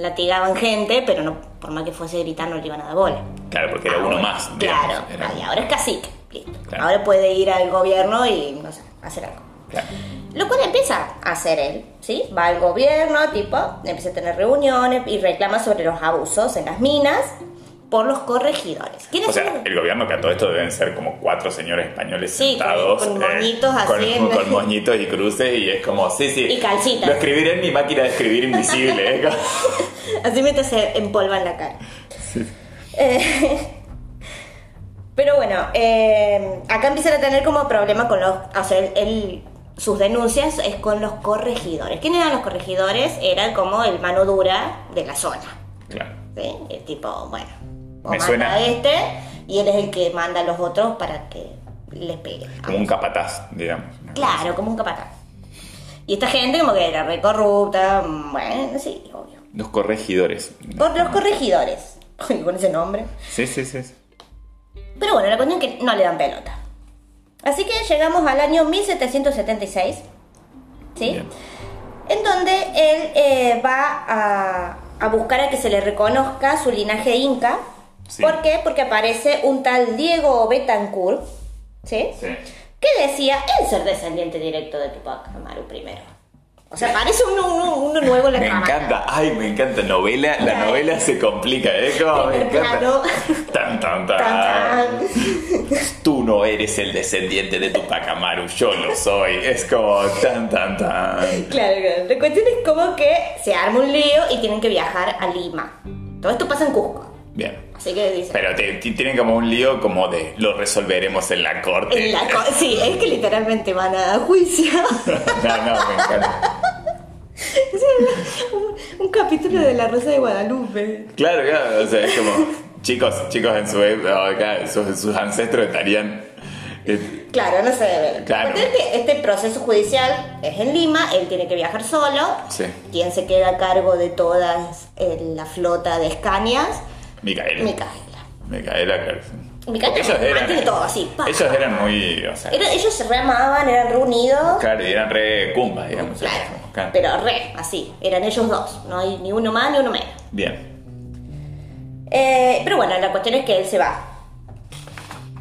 latigaban gente, pero no, por más que fuese gritar no le iban a dar bola. Claro, porque era uno más. digamos, Claro, era- y ahora es cacique. Listo. Claro. Ahora puede ir al gobierno y, no sé, hacer algo. Claro. Lo cual empieza a hacer él, ¿sí? Va al gobierno, tipo, empieza a tener reuniones y reclama sobre los abusos en las minas por los corregidores. ¿Quiénes O sea, son? el gobierno que a todo esto deben ser como cuatro señores españoles Sí, con- sentados. con eh, moñitos así con moñitos y cruces y es como, sí, sí. Y calcitas. Lo escribiré en mi máquina de escribir invisible. ¿eh? Así mientras se empolvan la cara. Eh, pero bueno, eh, acá empiezan a tener como problema con los. O sea, él- él- sus denuncias es con los corregidores. ¿Quiénes eran los corregidores? Eran como el mano dura de la zona. Claro. ¿sí? El tipo, bueno, o Me manda suena- a este y él es el que manda a los otros para que les peguen. Como un capataz, digamos. Claro, como un capataz. Y esta gente como que era re corrupta, bueno, sí, obvio. Los corregidores. Por los corregidores, con ese nombre. Sí, sí, sí. sí. Pero bueno, la cuestión es que no le dan pelota. Así que llegamos al año 1776, ¿sí? Bien. En donde él eh, va a, a buscar a que se le reconozca su linaje inca. Sí. ¿Por qué? Porque aparece un tal Diego Betancourt, ¿sí? Sí. Que decía él ser descendiente directo de Tupac Amaru primero. O sea, parece uno, uno, uno nuevo en la Me cámara. encanta, ay, me encanta. Novela, la Claro. novela se complica, ¿eh? Como me encanta. Tan, tan, tan. Tan, tan. Tú no eres el descendiente de Tupac Amaru, yo lo soy. Es como tan, tan, tan. Claro, claro. La cuestión es como que se arma un lío y tienen que viajar a Lima. Todo esto pasa en Cusco. Bien. Así que dicen. Pero te- te- tienen como un lío como de lo resolveremos en la corte. En la co- sí, es que literalmente van a juicio. no, no, me encanta. Es un, un capítulo de La Rosa de Guadalupe. Claro, claro, o sea, es como chicos, chicos en su época, acá, sus, sus ancestros estarían. eh, Claro, no. Claro. La cuestión es que Este proceso judicial es en Lima, él tiene que viajar solo. Sí. Quien se queda a cargo de toda la flota de Escañas, Micaela. Micaela. Micaela, claro. sí. Micaela ellos eran. mantiene todo así, pa. Ellos eran muy. O sea, Era- ellos se reamaban, eran reunidos. claro, y eran re cumbas, digamos. Claro, Claro. pero re, así, eran ellos dos, no hay ni uno más ni uno menos. Bien. Eh, pero bueno, la cuestión es que él se va.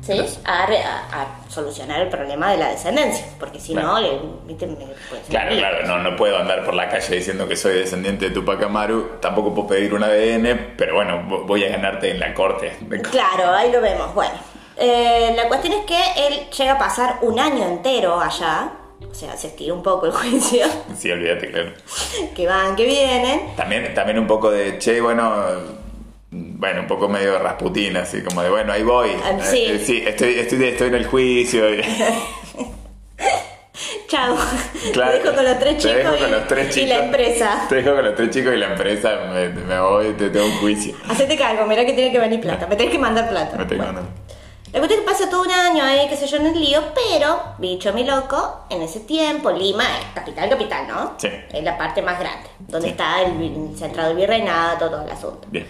¿Sí? A, a- a solucionar el problema de la descendencia, porque si Claro. no, le, viste, me- puede ser Claro, lío. claro, no, no puedo andar por la calle diciendo que soy descendiente de Tupac Amaru, tampoco puedo pedir un ADN, pero bueno, vo- voy a ganarte en la corte. Claro, ahí lo vemos. Bueno, eh, la cuestión es que él llega a pasar un año entero allá, o sea, se estiró un poco el juicio, Sí, olvídate, claro. que van, que vienen. También, también un poco de, che, bueno, bueno, un poco medio rasputín, así como de, bueno, ahí voy. Ah, sí. Eh, sí, estoy, estoy, estoy en el juicio. y- Chao. Claro, Te dejo con los tres te chicos, dejo y, con los tres y la empresa. Te dejo con los tres chicos y la empresa, me, me voy, te tengo un juicio. Hacete cargo, mirá que tiene que venir plata, me tenés que mandar plata. Me tengo Bueno. una- La cuestión es que pasa todo un año ahí, qué sé yo, en el lío, pero, bicho mi loco, en ese tiempo, Lima es capital, capital, ¿no? Sí. Es la parte más grande, donde Sí. está el, centrado el virreinato, todo el asunto. Bien.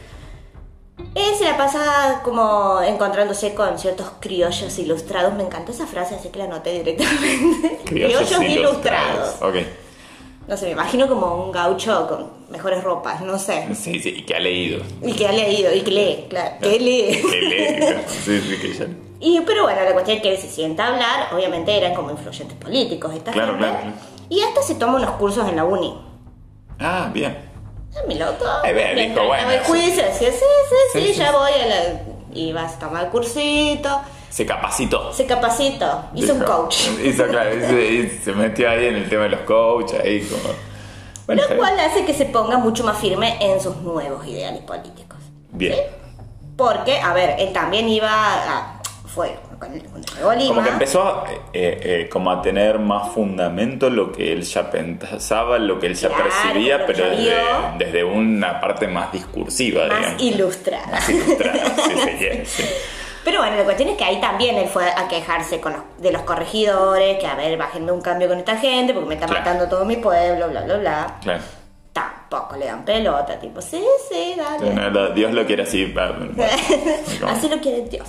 Él se la pasa como encontrándose con ciertos criollos ilustrados. Me encantó esa frase, así que la anoté directamente. Criollos ilustrados. Ok. No sé, me imagino como un gaucho con mejores ropas, no sé. Sí, sí, y que ha leído. Y que ha leído, y que lee, claro, que lee. Que lee. claro. Sí, sí, que ya. Y, pero bueno, la cuestión es que él se sienta a hablar, obviamente eran como influyentes políticos esta Claro, gente. claro, claro. Y hasta se toma unos cursos en la uni. Ah, bien. Mi loco. Eh, Mientras dijo, bueno, sí. sí, sí, sí, Sí, sí, ya voy a la... Y vas a tomar el cursito, Se capacitó. se capacitó, hizo un Dijo- coach. Hizo, claro, hizo- y se metió ahí en el tema de los coaches, ahí como... Bueno, está Lo bien. cual hace que se ponga mucho más firme en sus nuevos ideales políticos. Bien. Porque, a ver, él también iba a... Fue Lima... Como que empezó eh, eh, como a tener más fundamento lo que él ya pensaba, lo que él ya Claro, percibía, pero desde, una parte más discursiva, más digamos. ilustrada. Más ilustrada, se quiere, sí. Pero bueno, la cuestión es que ahí también él fue a quejarse con los- de los corregidores, que a ver, bájenme un cambio con esta gente porque me está Claro. matando todo mi pueblo, bla, bla, bla. Claro. Tampoco le dan pelota, tipo, sí, sí, dale. Dios lo quiere así. Así lo quiere Dios.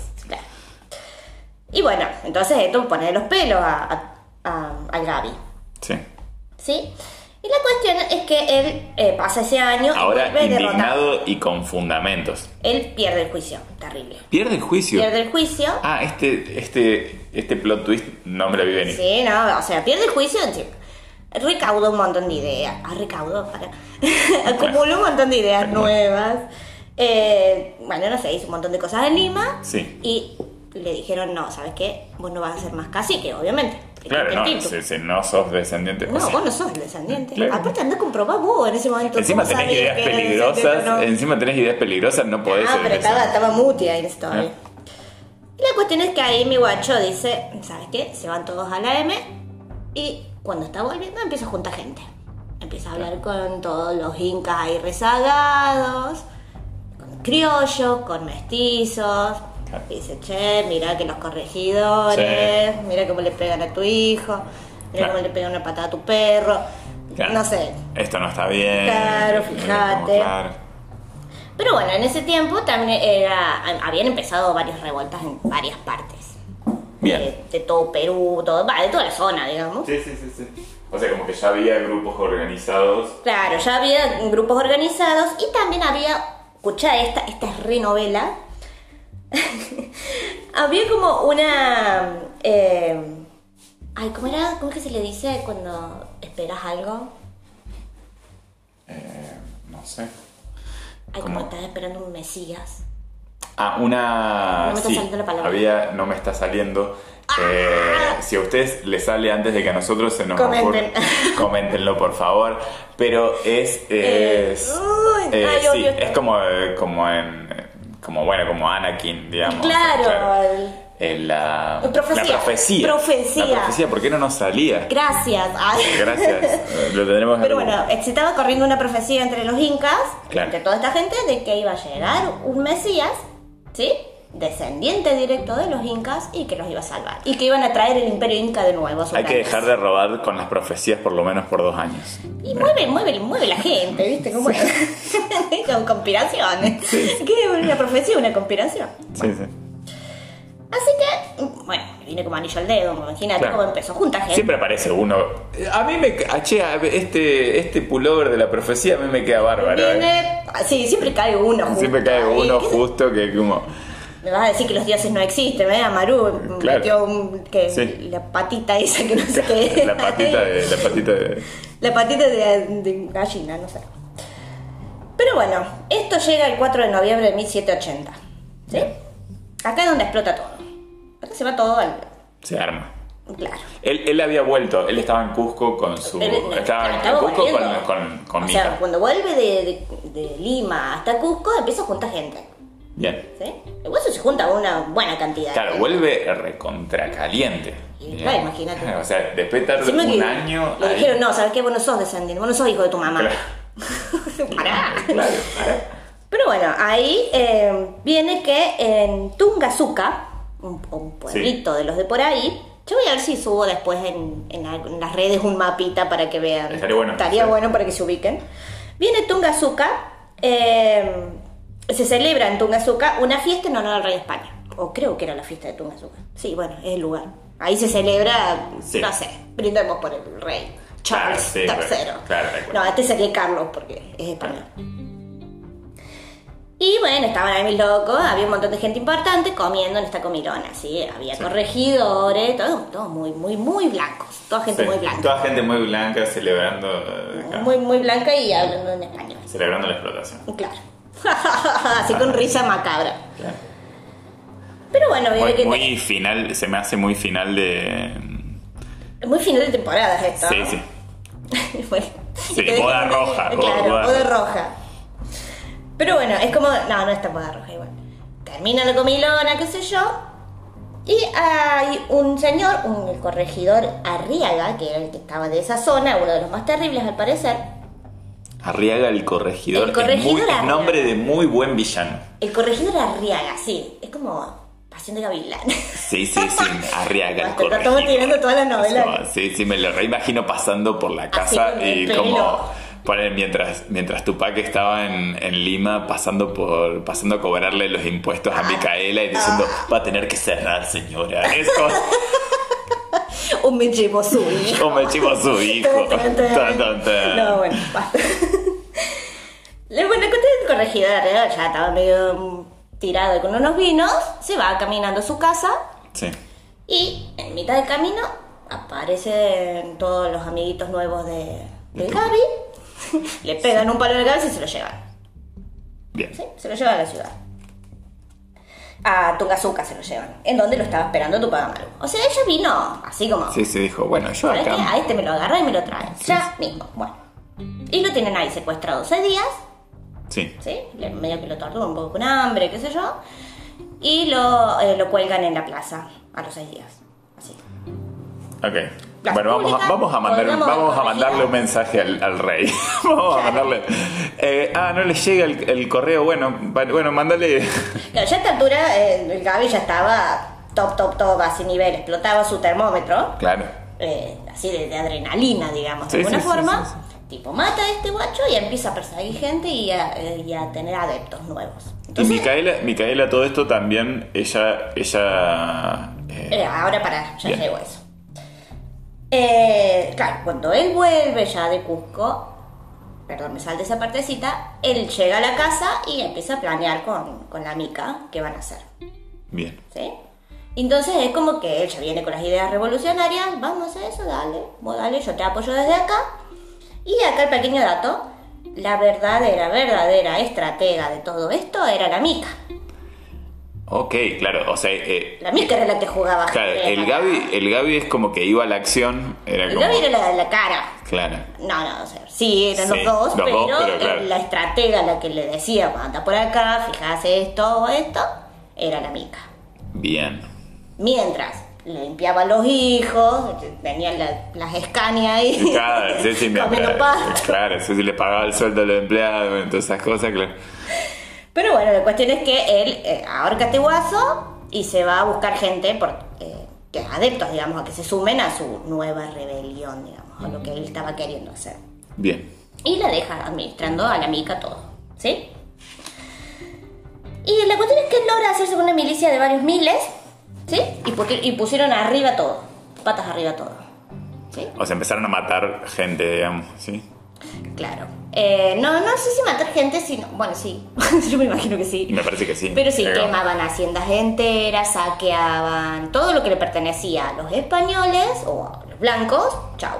Y bueno, entonces esto pone los pelos a, a- a- al Gaby, Sí. ¿sí? Y la cuestión es que él eh, pasa ese año Ahora y vuelve derrotado. indignado y con fundamentos. Él pierde el juicio, terrible. Pierde el juicio. Pierde el juicio. Ah, este, este, este plot twist no me lo vi venir. Sí, no, o sea, pierde el juicio encima. Recauda un montón de ideas. Ah, recaudo, para. Acumula un montón de ideas nuevas. Eh, bueno, no sé, hizo un montón de cosas en Lima. Sí. Y le dijeron, no, ¿sabes qué? Vos no vas a ser más cacique, obviamente. Claro, no, Distinto. si, si no sos descendiente. o No, sea, vos no sos descendiente. Claro. Aparte anda a comprobar vos en ese momento. Encima tenés ideas peligrosas, no. encima tenés ideas peligrosas, no podés Ah, pero estaba, estaba muti ahí. Ah. Y la cuestión es que ahí mi guacho dice, ¿sabes qué? Se van todos a la M y cuando está volviendo empieza a juntar gente. Empieza a hablar con todos los incas ahí rezagados, con criollos, con mestizos. Claro. Dice, che, mira que los corregidores, mira cómo le pegan a tu hijo, mira Claro. cómo le pegan una patada a tu perro. Claro. No sé, Esto no está bien. Claro, fíjate. claro. Pero bueno, en ese tiempo también era, habían empezado varias revueltas en varias partes. Bien. De, de todo Perú, todo, de toda la zona, digamos. Sí, sí, sí, sí. O sea, como que ya había grupos organizados. Claro, ya había grupos organizados y también había, escuchá, esta, esta es re novela. había como una... eh, ay, ¿cómo era? ¿Cómo es que se le dice cuando esperas algo? Eh, no sé. Ay, ¿Cómo? como estás esperando un Mesías. Ah, una. No me está sí, saliendo la palabra. Había, no me está saliendo. Eh, si a ustedes les sale antes de que a nosotros se nos Comenten. ocurra, coméntenlo por favor. Pero es. es uy, eh, ay, sí, odio. es como, como en. Como bueno, como Anakin, digamos. Claro, el- En la, Profecía. la profecía. Profecía. La profecía, ¿por qué no nos salía? Gracias. Ay. Gracias. eh, Lo tendremos Pero bueno, se estaba corriendo una profecía entre los incas, Claro. entre toda esta gente, de que iba a llegar un Mesías, ¿sí? Descendiente directo de los incas y que los iba a salvar. Y que iban a traer el imperio inca de nuevo a su Hay que dejar de robar con las profecías por lo menos por dos años. Y mueve, mueve, mueve la gente, ¿viste? Cómo es? Con conspiraciones. ¿Qué es una profecía? Una conspiración. Sí, sí. Así que, bueno, viene como anillo al dedo, imagínate Claro. cómo empezó. Junta gente. Siempre aparece uno. A mí me. Che, este, este pullover de la profecía a mí me queda bárbaro. ¿eh? Sí, siempre cae uno justo Siempre cae uno ¿Qué- justo que como. Me vas a decir que los dioses no existen, ¿eh? Amaru Claro. metió un, que, Sí. la patita esa que no sé qué. La patita de. La patita de. La patita de, de gallina, no sé. Pero bueno, esto llega el 4 de noviembre de 1780. ¿Sí? Acá es donde explota todo. Acá se va todo al. Se arma. Claro. Él, él había vuelto, él estaba en Cusco con su. Él- estaba en Cusco con, con, con O sea, cuando vuelve de, de- de Lima hasta Cusco, empieza a juntar gente. Bien. ¿Sí? El hueso se junta una buena cantidad. Claro, vuelve recontra caliente. Y, claro, imagínate. O sea, después de un que año. Le ahí- dijeron, no, ¿sabes qué? Vos no sos descendiente, vos no sos hijo de tu mamá. Claro. Pará. Claro. Pero bueno, ahí eh, viene que en Tungazuca, un, un pueblito de los de por ahí, yo voy a ver si subo después en, en la- en las redes un mapita para que vean. Estaría bueno, Estaría sí. bueno para que se ubiquen. Viene Tungazuca, eh, se celebra en Tungazuca una fiesta en honor al rey de España. O creo que era la fiesta de Tungazuca. Sí, bueno, es el lugar. Ahí se celebra, Sí. no sé, brindemos por el rey. Charles Claro, sí, III. claro, claro, de acuerdo. no, este sería Carlos porque es español. Y bueno, estaban ahí mis locos, había un montón de gente importante comiendo en esta comilona, ¿sí? Había Sí. corregidores, todo, todo muy, muy, muy blancos, toda gente Sí, muy blanca. Toda gente muy blanca celebrando. eh, acá, Muy, muy blanca y hablando en español. Celebrando la explotación. Claro. Así con risa macabra. Claro. Pero bueno, Muy, que muy final, se me hace muy final de. muy final de temporada es esto. Sí, sí. Bueno, Sí, boda roja, Claro, boda- boda roja. Pero bueno, es como. No, no está boda roja igual. Termina la comilona, qué sé yo. Y hay un señor, un el corregidor Arriaga, que era el que estaba de esa zona, uno de los más terribles al parecer. Arriaga el corregidor. El corregidor es, muy- es nombre de muy buen villano. El corregidor Arriaga, sí. Es como Pasión de Gavilán. Sí, sí, sí. Arriaga el corregidor. estamos tirando toda la novela. Sí, sí, me lo reimagino pasando por la casa y como. Poner, mientras, mientras Tupac estaba en, en Lima pasando por pasando a cobrarle los impuestos a Micaela y diciendo Ah. va a tener que cerrar señora es como, o me llevo su hijo. el chivo a su hijo Tan, tan, tan. No, bueno, basta. Le- Bueno, el corregidor Arriaga ya estaba medio tirado con unos vinos, se va caminando a su casa sí y en mitad del camino aparecen todos los amiguitos nuevos de, de Gaby, le pegan un palo en la cabeza y se lo llevan. bien ¿sí? Se lo llevan a la ciudad. A Tungazuca se lo llevan, en donde lo estaba esperando Tupac Amaru. O sea, ella vino así como... sí se dijo bueno yo ¿Sabes qué? A acá este me lo agarra y me lo trae. Ya mismo. Bueno. Y lo tienen ahí secuestrado seis días. sí ¿Sí? Le- Medio que lo torturan un poco con hambre, qué sé yo. Y lo, eh, lo cuelgan en la plaza a los seis días. Así. Ok Las bueno vamos a, vamos a mandar vamos a mandarle un mensaje al, al rey vamos a mandarle eh, ah no le llega el, el correo bueno bueno mándale Claro, ya a esta altura eh, el Gaby ya estaba top, top, top, así nivel. Explotaba su termómetro. claro eh, así de, de adrenalina, digamos, Sí, de alguna sí, forma. sí, Tipo, mata a este guacho y empieza a perseguir gente y a, eh, y a tener adeptos nuevos. Y Micaela, Micaela, todo esto también, ella, ella, ahora para, ya llegó eso. Eh, claro, cuando él vuelve ya de Cusco, perdón, me salte esa partecita, él llega a la casa y empieza a planear con, con la mica qué van a hacer. bien, ¿Sí? Entonces es como que él ya viene con las ideas revolucionarias, vamos a hacer eso, dale, vos dale, yo te apoyo desde acá. Y acá el pequeño dato, la verdadera, verdadera estratega de todo esto era la mica. Ok, claro, o sea, eh, La mica era la que jugaba. claro, el. Gaby, el Gaby es como que iba a la acción, era El como, Gaby era la, la cara. claro, No, no, o sea, sí, eran Sí, los dos, los pero, dos, pero claro. la estratega, la que le decía, anda por acá, fijase esto o esto, era la mica. bien, Mientras le limpiaba los hijos, tenían la- las escanias ahí, claro, sí, sí, me- claro, sí, sí, le pagaba el sueldo a los empleados, todas esas cosas, claro, Pero bueno, la cuestión es que él eh, ahorca a este guaso y se va a buscar gente, por, eh, que adeptos, digamos, a que se sumen a su nueva rebelión, digamos, a lo que él estaba queriendo hacer. bien, Y la deja administrando a la mica todo, ¿sí? Y la cuestión es que él logra hacerse una milicia de varios miles, ¿sí? Y, y pusieron arriba todo, patas arriba todo, ¿sí? o sea, empezaron a matar gente, digamos, ¿sí? Claro. Eh, no, no sé si matar gente, sino. Bueno, sí. Yo me imagino que sí. me parece que sí. Pero sí, Pero- quemaban haciendas enteras, saqueaban todo lo que le pertenecía a los españoles o a los blancos. Chau.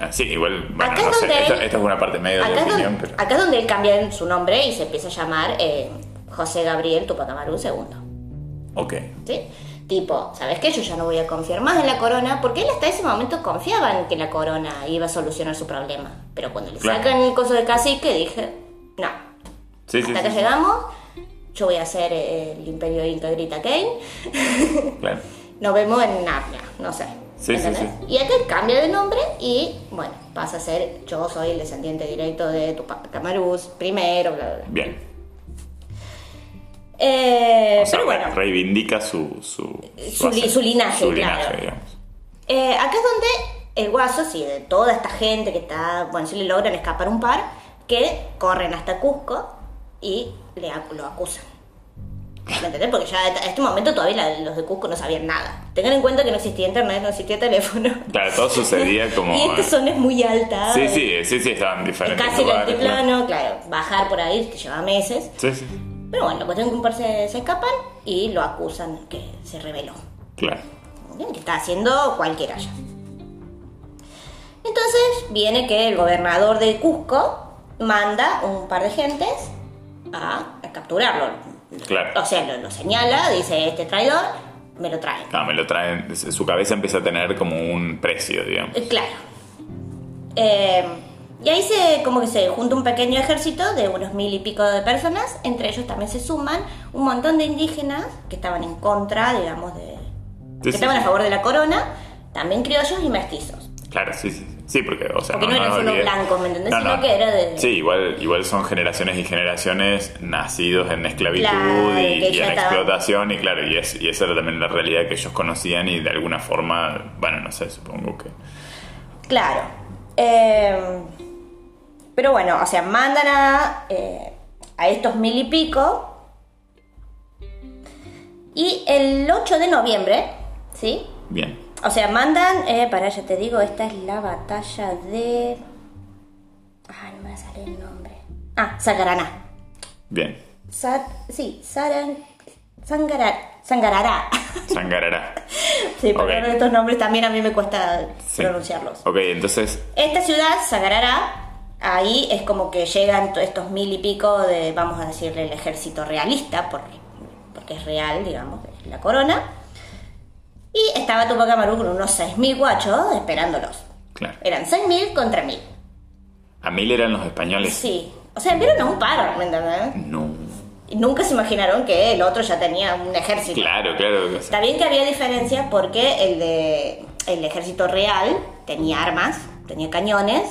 Ah, Sí, igual, bueno, Acá no es sé, donde esta, esta es una parte medio de es, opinión, donde, pero... acá es donde él cambia su nombre y se empieza a llamar eh, José Gabriel Tupac Amaru II. Ok, ¿Sí? Tipo, ¿sabes qué? Yo ya no voy a confiar más en la corona, porque él hasta ese momento confiaba en que la corona iba a solucionar su problema. Pero cuando le Claro. sacan el coso de cacique, dije, no, sí, hasta sí, que sí, llegamos, yo voy a hacer eh, el imperio Inca Grita Kane, claro. nos vemos en Narnia, no sé. Sí, sí, sí. Y acá cambia de nombre y, bueno, pasa a ser, yo soy el descendiente directo de Tupac Camaruz, primero, bla, bla, bla. Bien. Eh, O sea, pero bueno, reivindica su... Su, Su linaje, su claro. linaje. Eh, acá es donde el guaso, sí, de toda esta gente que está, bueno, si le logran escapar un par, que corren hasta Cusco y le, lo acusan. ¿Me entendés? Porque ya a este momento todavía los de Cusco no sabían nada. Tengan en cuenta que no existía internet, no existía teléfono. Claro, todo sucedía como... y esta zona es muy alta. Sí, sí, sí, sí, estaban en Es diferentes casi el altiplano, claro. Bajar por ahí te lleva meses. Sí, sí, Pero bueno, la cuestión es que un par se, se escapan y lo acusan que se rebeló. claro. Que está haciendo cualquiera ya. Entonces viene que el gobernador de Cusco manda un par de gentes a, a capturarlo. Claro. O sea, lo, lo señala, dice, este traidor, me lo traen. No, me lo traen, su cabeza empieza a tener como un precio, digamos. Eh, Claro. Eh, y ahí se, como que se junta un pequeño ejército de unos mil y pico de personas. Entre ellos también se suman un montón de indígenas que estaban en contra, digamos, de... que sí, estaban sí. a favor de la corona. También criollos y mestizos. Claro, sí, sí. Sí, porque, o sea, Porque no eran solo blancos, ¿me entendés? Sino que era de- Sí, igual, igual son generaciones y generaciones nacidos en esclavitud Claro, y, en explotación, y claro, y, es, y esa era también la realidad que ellos conocían y de alguna forma, bueno, no sé, supongo que... Claro. Eh, pero bueno, o sea, mandan a, eh, a estos mil y pico. Y el 8 de noviembre, ¿sí? Bien, O sea, mandan, eh, para ya te digo, esta es la batalla de... Ay, no me salir el nombre. Ah, Sangaraná. bien. Sa- sí, Saran... Sangara, Sangarará. Sangarará. sí, pero Ok. estos nombres también a mí me cuesta Sí. pronunciarlos. Ok, entonces, Esta ciudad, Sagarará, ahí es como que llegan to- estos mil y pico de, vamos a decirle, el ejército realista, por- porque es real, digamos, la corona. Y estaba Tupac Amaru con unos 6.000 guachos esperándolos. claro. Eran 6.000 contra 1.000. A mil eran los españoles. Sí. O sea, vieron a un par, ¿me entendés? No. Y nunca se imaginaron que el otro ya tenía un ejército. Claro, claro. o sea, Está bien que había diferencias porque el de el ejército real tenía armas, tenía cañones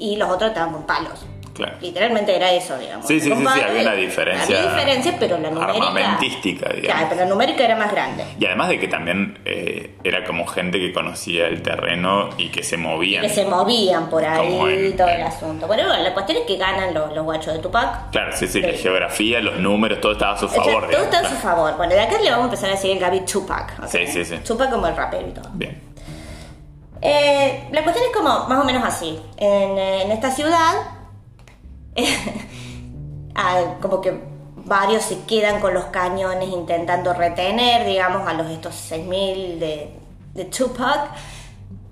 y los otros estaban con palos. Claro. Literalmente era eso, digamos. Sí, sí, sí, sí, había una diferencia Había diferencias, pero la numérica. armamentística, digamos. Claro, pero la numérica era más grande. Y además de que también eh, era como gente que conocía el terreno y que se movían. Que se movían por ahí en- todo en- el asunto. Bueno, bueno, la cuestión es que ganan los, los guachos de Tupac. Claro, sí, sí, la geografía, los números, todo estaba a su O sea, favor. todo digamos. está a su favor. Bueno, de acá le vamos a empezar a decir el Gaby Tupac. Sí, sí, sí. Tupac como el rapero y todo. Bien. Eh, la cuestión es como más o menos así. En, eh, en esta ciudad, ah, como que varios se quedan con los cañones intentando retener, digamos, a los estos 6.000 de, de Tupac.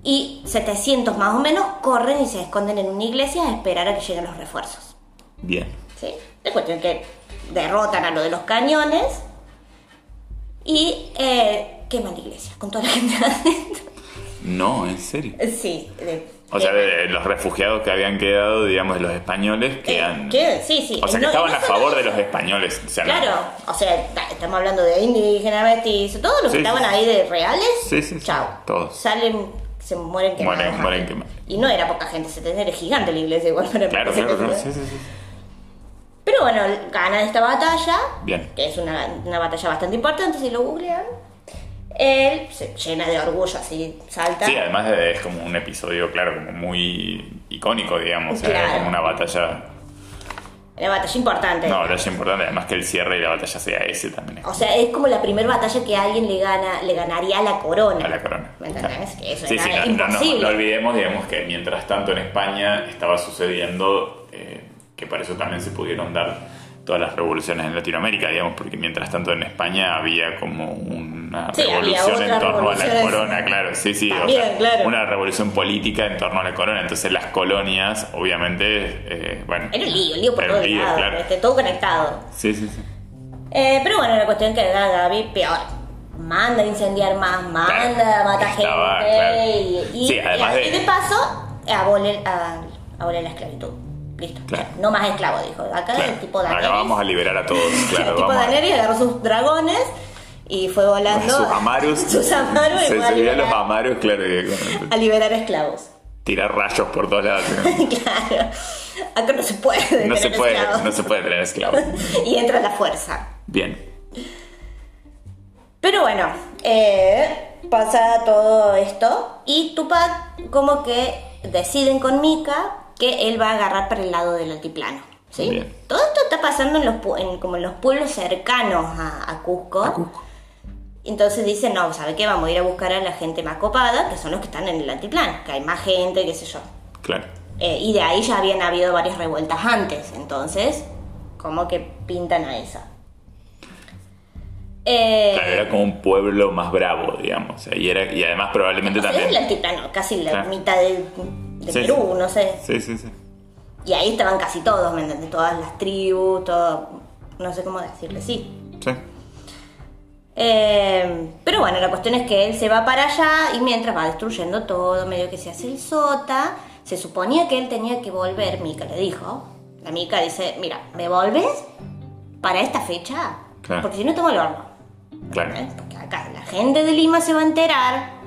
Y 700 más o menos corren y se esconden en una iglesia a esperar a que lleguen los refuerzos. Bien. ¿sí? La cuestión es que derrotan a lo de los cañones y eh, queman la iglesia con toda la gente adentro. No, en serio. Sí, de- O sea, de- de los refugiados que habían quedado, digamos, de los españoles, que Eh. Sí, sí. O sea, que No- estaban no a favor de los españoles. O sea, no- Claro, o sea, ta- estamos hablando de indígenas, mestizos, todos los que estaban sí. ahí de reales. Sí, sí, Chao. todos. Salen, se mueren quemados. Mueren- mueren quemados. Y no era poca gente, se tenía era gigante la iglesia igual para Claro, claro, claro. Sí, sí, sí. Pero bueno, ganan esta batalla, Bien. que es una, una batalla bastante importante, si lo googlean. Él se llena de orgullo, así salta. Sí, además de- es como un episodio, claro, como muy icónico, digamos. Claro. como una batalla. Una batalla importante. No, batalla importante, además que el cierre y la batalla sea ese también. O sea, es como la primera batalla que alguien le gana, le ganaría a la corona. A la corona. ¿Me entendés? Que eso Sí, era sí, no, no, no, imposible. no olvidemos, digamos, que mientras tanto en España estaba sucediendo, eh, que para eso también se pudieron dar todas las revoluciones en Latinoamérica, digamos, porque mientras tanto en España había como una Sí, revolución en torno a la corona, claro, sí, sí, También, o sea, claro. una revolución política en torno a la corona, entonces las colonias, obviamente, eh, bueno... Era un lío, un lío por todos lados, claro. este, todo conectado. Sí, sí, sí. Eh, pero bueno, la cuestión que da Gaby, peor. Manda a incendiar más, manda a matar gente. claro. Y, y- Sí, además y- y de- de paso, abole, a- abole la esclavitud. Listo. Claro. No más esclavo, dijo. Acá Claro. el tipo de Acá vamos a liberar a todos, claro. el tipo a- Daenerys agarró sus dragones y fue volando. sus amarus. sus amarus Se subían los amarus, claro, a liberar esclavos. tirar rayos por todos lados. claro. Acá no se puede. No se puede, esclavos. no se puede tener esclavos. y entra la fuerza. Bien. Pero bueno, eh, pasa todo esto y Tupac como que deciden con Mika que él va a agarrar para el lado del altiplano. ¿sí? Bien. Todo esto está pasando en los, en, como en los pueblos cercanos a, a Cusco. A Cusco. Entonces dicen, no, ¿sabe qué? Vamos a ir a buscar a la gente más copada, que son los que están en el altiplano, que hay más gente, qué sé yo. Claro. Eh, y de ahí ya habían habido varias revueltas antes, entonces, como que pintan a esa. Eh, Claro, era como un pueblo más bravo, digamos. y, era, y además probablemente también. el altiplano, casi la Claro. mitad de, de Sí, Perú, sí. no sé. Sí, sí, sí. Y ahí estaban casi todos, ¿me entiendes? Todas las tribus, todo, no sé cómo decirle, sí. Sí. Eh, pero bueno, la cuestión es que él se va para allá y mientras va destruyendo todo, medio que se hace el sota, se suponía que él tenía que volver, Mika le dijo. La Mika dice, mira, ¿me volves para esta fecha? Claro. Porque si no tomo el horno. Claro. ¿eh? Porque acá la gente de Lima se va a enterar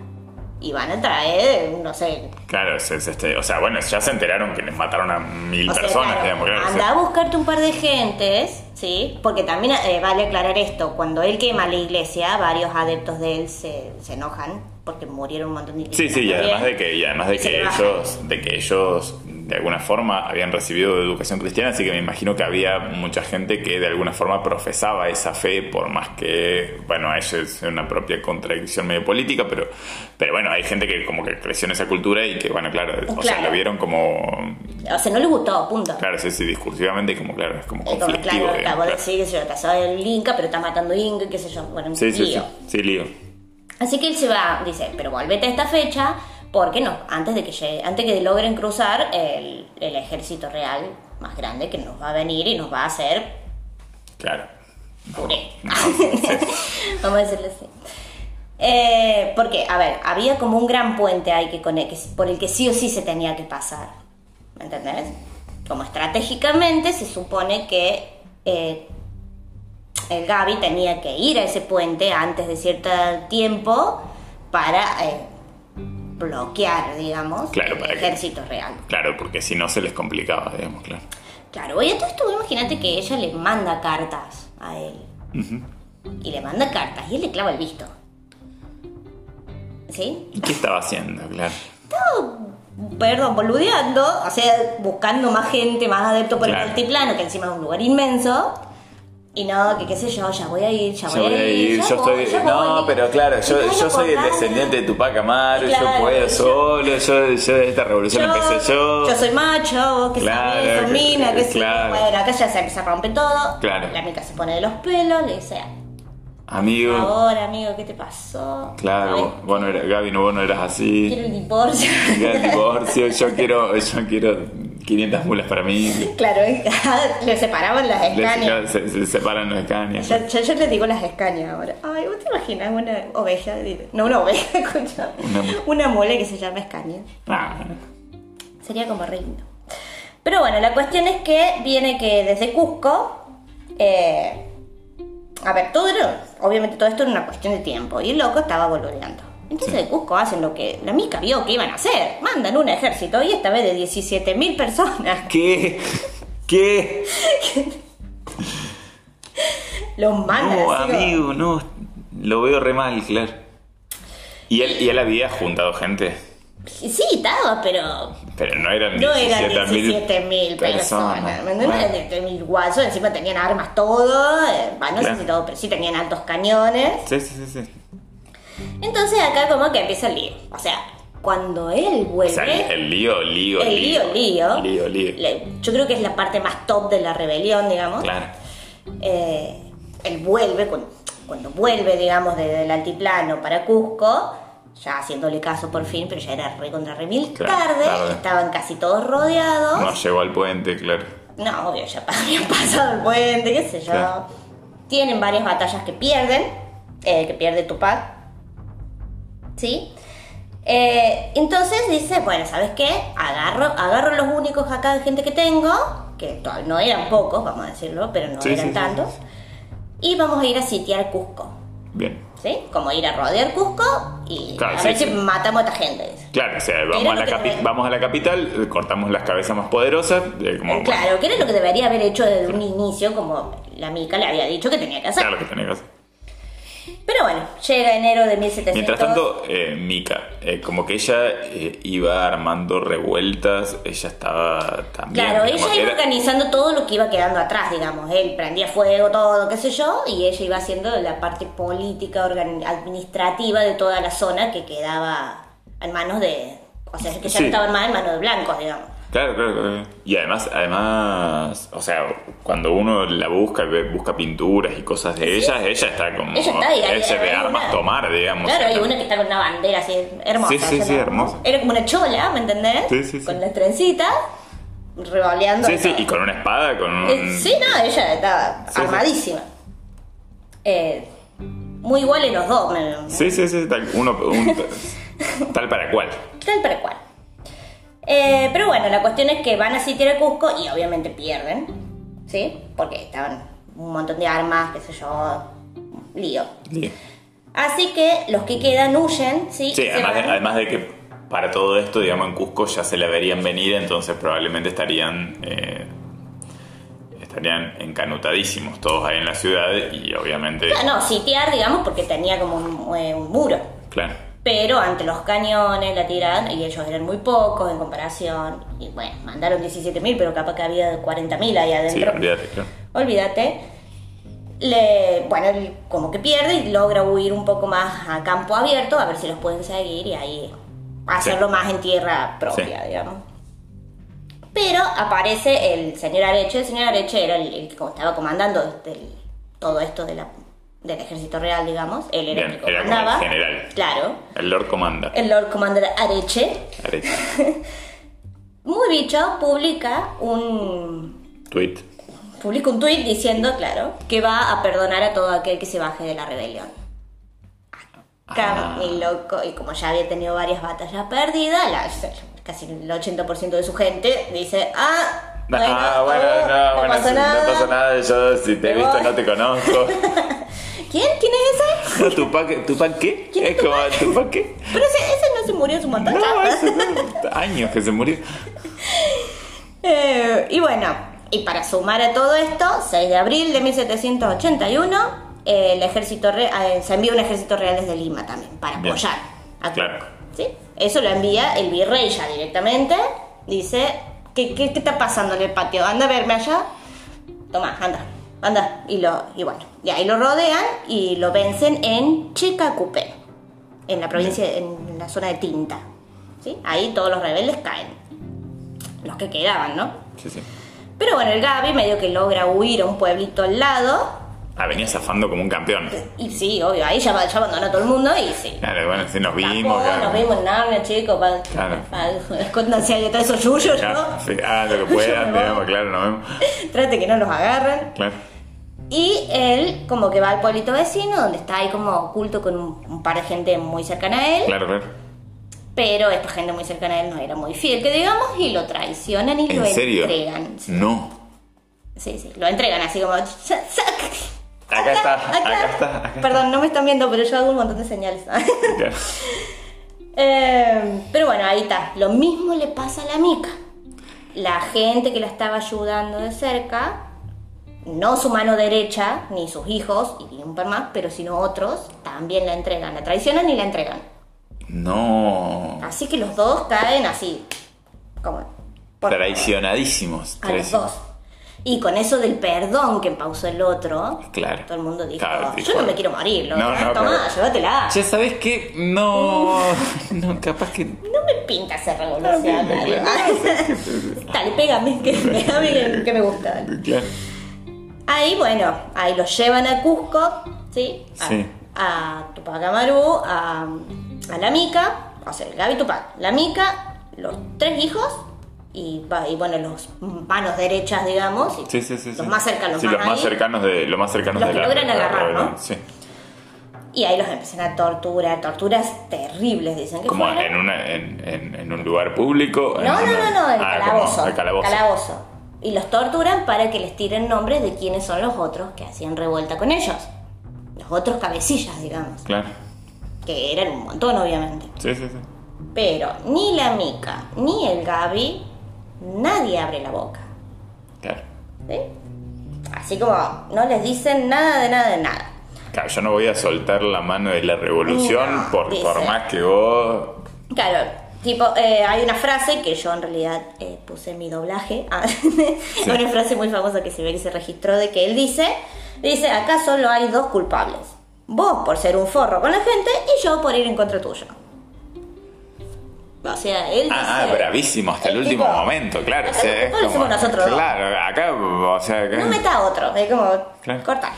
y van a traer, no sé, Claro, es- es este, o sea, bueno, ya se enteraron que les mataron a mil O sea, personas, claro, digamos, anda a buscarte un par de gentes, ¿sí? Porque también eh, vale aclarar esto, cuando él quema la iglesia, varios adeptos de él se, se enojan porque murieron un montón de Sí, sí, y además de que, y además de que ellos, de que ellos de alguna forma habían recibido educación cristiana, así que me imagino que había mucha gente que de alguna forma profesaba esa fe, por más que, bueno, eso es una propia contradicción medio política, pero, pero bueno, hay gente que como que creció en esa cultura y que, bueno, claro, o sea, lo vieron como, O sea, no les gustó, punto. claro, sí, sí, discursivamente como, claro, es como Es como, conflictivo. claro, digamos, claro. decir que se lo casaba el Inca, pero está matando Inca, qué sé yo. Bueno, Sí, sí, sí, lío. sí, lío. Así que él se va, dice, pero volvete a esta fecha, porque no, antes de que llegue, antes que logren cruzar el, el ejército real más grande que nos va a venir y nos va a hacer Claro. puré. No. Vamos a decirlo así. Eh, porque, a ver, había como un gran puente ahí que, que por el que sí o sí se tenía que pasar. ¿Me entendés? Como estratégicamente se supone que eh, el Gaby tenía que ir a ese puente antes de cierto tiempo para eh, bloquear, digamos, Claro, el para que- ejército real. Claro, porque si no se les complicaba, digamos, claro. Claro, oye, todo esto, imagínate que ella le manda cartas a él. Y le manda cartas y él le clava el visto. ¿Sí? ¿Y qué estaba haciendo? Claro. Perdón, boludeando, o sea, buscando más gente, más adeptos por Claro. el altiplano, que encima es un lugar inmenso. Y no, que qué sé yo, ya voy a ir, ya, Yo voy a ir, yo voy, estoy. No, voy. pero claro, yo, yo soy el descendiente de Tupac Amaru, yo Claro, puedo yo- solo, yo, yo esta revolución la empecé yo. Yo soy macho, vos que Claro, sabés, que- mina, que yo. claro. Bueno, acá ya se empieza a romper todo. Claro. La mica se pone de los pelos, le dice, Amigo, ahora amigo, ¿qué te pasó? claro, vos, vos no eras, Gaby, no, vos no eras así. Quiero el divorcio. Quiero el divorcio, yo quiero, yo quiero 500 mulas para mí. claro, le separaban las escañas. se, se separan los escaños. Yo, yo, yo le digo las escañas ahora. Ay, ¿vos te imaginas una oveja? No, una oveja, escucha. Una mu- Una mula que se llama escaña. Ah, Sería como re lindo. Pero bueno, la cuestión es que viene que desde Cusco. eh, a ver, todo era. Obviamente todo esto era una cuestión de tiempo. Y el loco estaba boludeando. Entonces de Cusco hacen lo que la mica vio que iban a hacer. Mandan un ejército y esta vez de 17.000 personas. ¿Qué? ¿Qué? Los mandan No, amigo, no. Lo veo re mal, claro. ¿Y él, ¿Y él había juntado gente? Sí, estaba, pero Pero no eran no eran 17.000 17.000 personas. De- de mil guasos, encima tenían armas todo, eh, no Claro. sé si todo, pero sí tenían altos cañones. Sí, sí, sí, sí. Entonces acá como que empieza el lío. O sea, cuando él O vuelve... sea, el, el lío, lío, el lío, lío. Lío, lío. le- yo creo que es la parte más top de la rebelión, digamos. Claro. Eh, él vuelve, cuando, cuando vuelve, digamos, desde el altiplano para Cusco, ya haciéndole caso por fin, pero ya era re contra re mil Claro, tarde, tarde. estaban casi todos rodeados. No llegó al puente, claro. No, obvio, ya habían pasado el puente, qué sé yo. Claro. Tienen varias batallas que pierden, eh, que pierde Tupac. ¿Sí? Eh, entonces dice, bueno, ¿sabes qué? Agarro, agarro los únicos acá de gente que tengo, que no eran pocos, vamos a decirlo, pero no Sí, eran sí, tantos. sí. Y vamos a ir a sitiar Cusco. Bien. ¿Sí? Como ir a rodear Cusco y Claro, a ver si matamos a esta gente. Claro, o sea, vamos, a la, capi- vamos a la capital, cortamos las cabezas más poderosas, eh, como, Claro, que era lo que debería haber hecho desde un inicio, como la Mica le había dicho que tenía que hacer. claro que tenía que hacer. Pero bueno, llega enero de 1700. Mientras tanto, eh, Mika, eh, como que ella eh, iba armando revueltas, ella estaba también. Claro, ella iba era- organizando todo lo que iba quedando atrás, digamos. Él prendía fuego, todo, qué sé yo, y ella iba haciendo la parte política, administrativa de toda la zona que quedaba en manos de. O sea, que ya Sí. estaba en manos de blancos, digamos. Claro, claro, claro. Y además, además, o sea, cuando uno la busca, busca pinturas y cosas de ella, ella está como Ella está ahí, ese de armas una- tomar, digamos. Claro, hay una que está con una bandera así, hermosa. Sí, sí, sí, la- hermosa. Era como una chola, ¿me entendés? Sí, sí, sí. Con las trencitas, revoleando. Sí, sí, todo. y con una espada, con un... Eh, sí, no, ella estaba Sí, sí. armadísima. Eh, muy iguales los dos, me- Sí, sí, sí, tal, uno, un- tal para cual. tal para cual. Eh, pero bueno, la cuestión es que van a sitiar a Cusco y obviamente pierden, ¿sí? Porque estaban un montón de armas, qué sé yo, lío. Sí, Así que los que quedan huyen, ¿sí? Sí, además, de, además de que para todo esto, digamos, en Cusco ya se la verían venir, entonces probablemente estarían... eh, estarían encanutadísimos todos ahí en la ciudad y obviamente... Ah, No, sitiar, digamos, porque tenía como un, eh, un muro. Claro. Pero ante los cañones la tiraron y ellos eran muy pocos en comparación. Y bueno, mandaron 17.000, pero capaz que había 40.000 ahí Sí, adentro. olvídate, claro. Olvídate. Le, bueno, él como que pierde y logra huir un poco más a campo abierto, a ver si los pueden seguir y ahí hacerlo Sí. más en tierra propia, Sí. digamos. Pero aparece el señor Areche. El señor Areche era el, el que estaba comandando este, el- todo esto de la- del ejército real, digamos. Él era Bien, el que era como el general. Claro. El Lord Commander. El Lord Commander Areche, Arecha. muy bicho, publica un Tweet. publica un tuit diciendo, claro, que va a perdonar a todo aquel que se baje de la rebelión. Acá, Ah. mi loco, y como ya había tenido varias batallas perdidas, casi el 80% de su gente dice, ah, bueno, ah, bueno, no, bueno, pasa no pasa nada. Yo si te he visto no te conozco. ¿Quién? ¿Quién es ese? ¿Tupac, ¿Tupac qué? ¿Quién es es como ¿Tupac qué? Pero ese, ese no se murió en su montón. No, no, años que se murió. Eh, y bueno, y para sumar a todo esto, 6 de abril de 1781, eh, el ejército re- eh, se envía un ejército real desde Lima también, para Bien. apoyar a Claro. Cusco, ¿sí? Eso lo envía el virrey ya directamente. Dice, ¿qué, qué, qué está pasando en el patio? Anda a verme allá. Toma, anda, anda. Y, lo, y bueno, y ahí lo rodean y lo vencen en Chicacupé, en la provincia, en la zona de Tinta. ¿sí? Ahí todos los rebeldes caen. Los que quedaban, ¿no? Sí, sí. Pero bueno, el Gaby medio que logra huir a un pueblito al lado. Ah, venía zafando como un campeón. Y sí, obvio, ahí ya, ya abandonó a todo el mundo y sí. Claro, bueno, sí nos vimos. claro. Nos vimos en Narnia, chicos. Pa, Claro. escóndanse ahí detrás esos yuyos, Ya, ¿no? sí, ah, lo que puedan, digamos, claro, nos vemos. Trate que no los agarren. Claro. Y él como que va al pueblito vecino, donde está ahí como oculto con un, un par de gente muy cercana a él. Claro, claro. Pero esta gente muy cercana a él no era muy fiel, que digamos, y lo traicionan y lo ¿En serio? entregan. No. Sí, sí, lo entregan así como... Acá está, acá está, acá está. Perdón, no me están viendo, pero yo hago un montón de señales. Claro. Eh, pero bueno, ahí está. Lo mismo le pasa a la mica. La gente que la estaba ayudando de cerca, no su mano derecha, ni sus hijos, y un par más, pero sino otros, también la entregan. La traicionan y la entregan. No. Así que los dos caen así, como... por- Traicionadísimos. a los dos. Y con eso del perdón que pausó el otro, Claro. todo el mundo dijo, Claro, yo no me quiero morir, lo No, no, toma, claro. llévatela. Ya sabes que no. No, capaz que. No me pinta ser revolucionario. Dale, pégame, que, pégame que, que me gusta. Claro. Ahí, bueno, ahí los llevan a Cusco, ¿sí? A, Sí. a Tupac Amaru, a, a la Mica, o sea, Gaby Tupac, la Mica, los tres hijos y, y bueno, los manos derechas, digamos, y Sí, sí, sí. los más cercanos más los más ahí. cercanos de. Los más cercanos Los de que la. logran la agarrar, ¿no? Sí. Y ahí los empiezan a torturar, torturas terribles, dicen que Como en, una, en, en, en un lugar público. en No, no, una- no, no, el Ah, calabozo. calabozo. Calabozo. Y los torturan para que les tiren nombres de quiénes son los otros que hacían revuelta con ellos. Los otros cabecillas, digamos. Claro. Que eran un montón, obviamente. Sí, sí, sí. Pero ni la Mica ni el Gaby, nadie abre la boca. Claro. ¿sí? Así como no les dicen nada de nada de nada. Claro, yo no voy a soltar la mano de la revolución No, por, por más que vos. Claro, tipo, eh, hay una frase que yo en realidad eh, puse en mi doblaje. Ah, una frase muy famosa que se ve que se registró de que él dice, dice, acá solo hay dos culpables. Vos por ser un forro con la gente y yo por ir en contra tuyo. O sea, él Ah, ah, dice, bravísimo hasta el último tipo, momento, claro. o sea, es hacemos nosotros. Claro, acá, o sea, acá. No meta otro, es como, Claro. cortalo.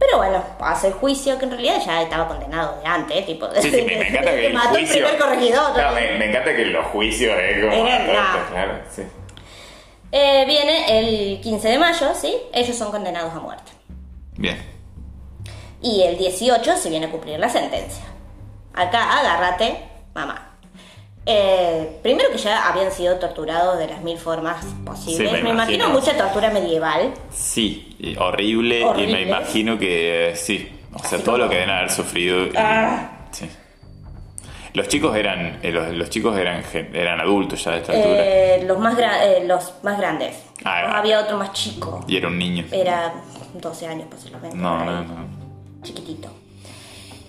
Pero bueno, hace el juicio que en realidad ya estaba condenado de antes, tipo. Sí, sí, me, me encanta que el mató el juicio. primer corregidor. Me, me encanta que los juicios es como. Claro, sí. Eh, viene el 15 de mayo, ¿sí? Ellos son condenados a muerte. Bien. Y el 18 se viene a cumplir la sentencia. Acá, agárrate, mamá. Eh, primero que ya habían sido torturados de las mil formas posibles. Sí, me me, imagino. imagino. mucha tortura medieval. Sí, y horrible, y me imagino que eh, sí. O sea, Así todo lo que deben haber sufrido. y- Ah. Sí. Los chicos eran. eh, los, los chicos eran eran adultos ya de esta altura. Eh, los, más los más grandes. Ah, No, ah. había otro más chico. Y era un niño. Era 12 años posiblemente. No, no, no. chiquitito.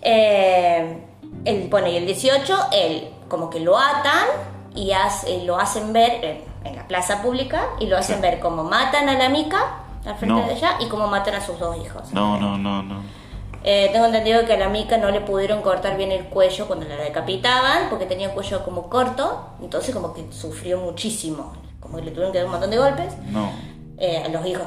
Eh, el, bueno, y el 18, él como que lo atan y hace- lo hacen ver en, en la plaza pública y lo hacen Sí. ver como matan a la mica al frente No. de ella y como matan a sus dos hijos. No, no, no, no. Eh, tengo entendido que a la mica no le pudieron cortar bien el cuello cuando la decapitaban porque tenía el cuello como corto, entonces como que sufrió muchísimo, como que le tuvieron que dar un montón de golpes. No. Eh, a los hijos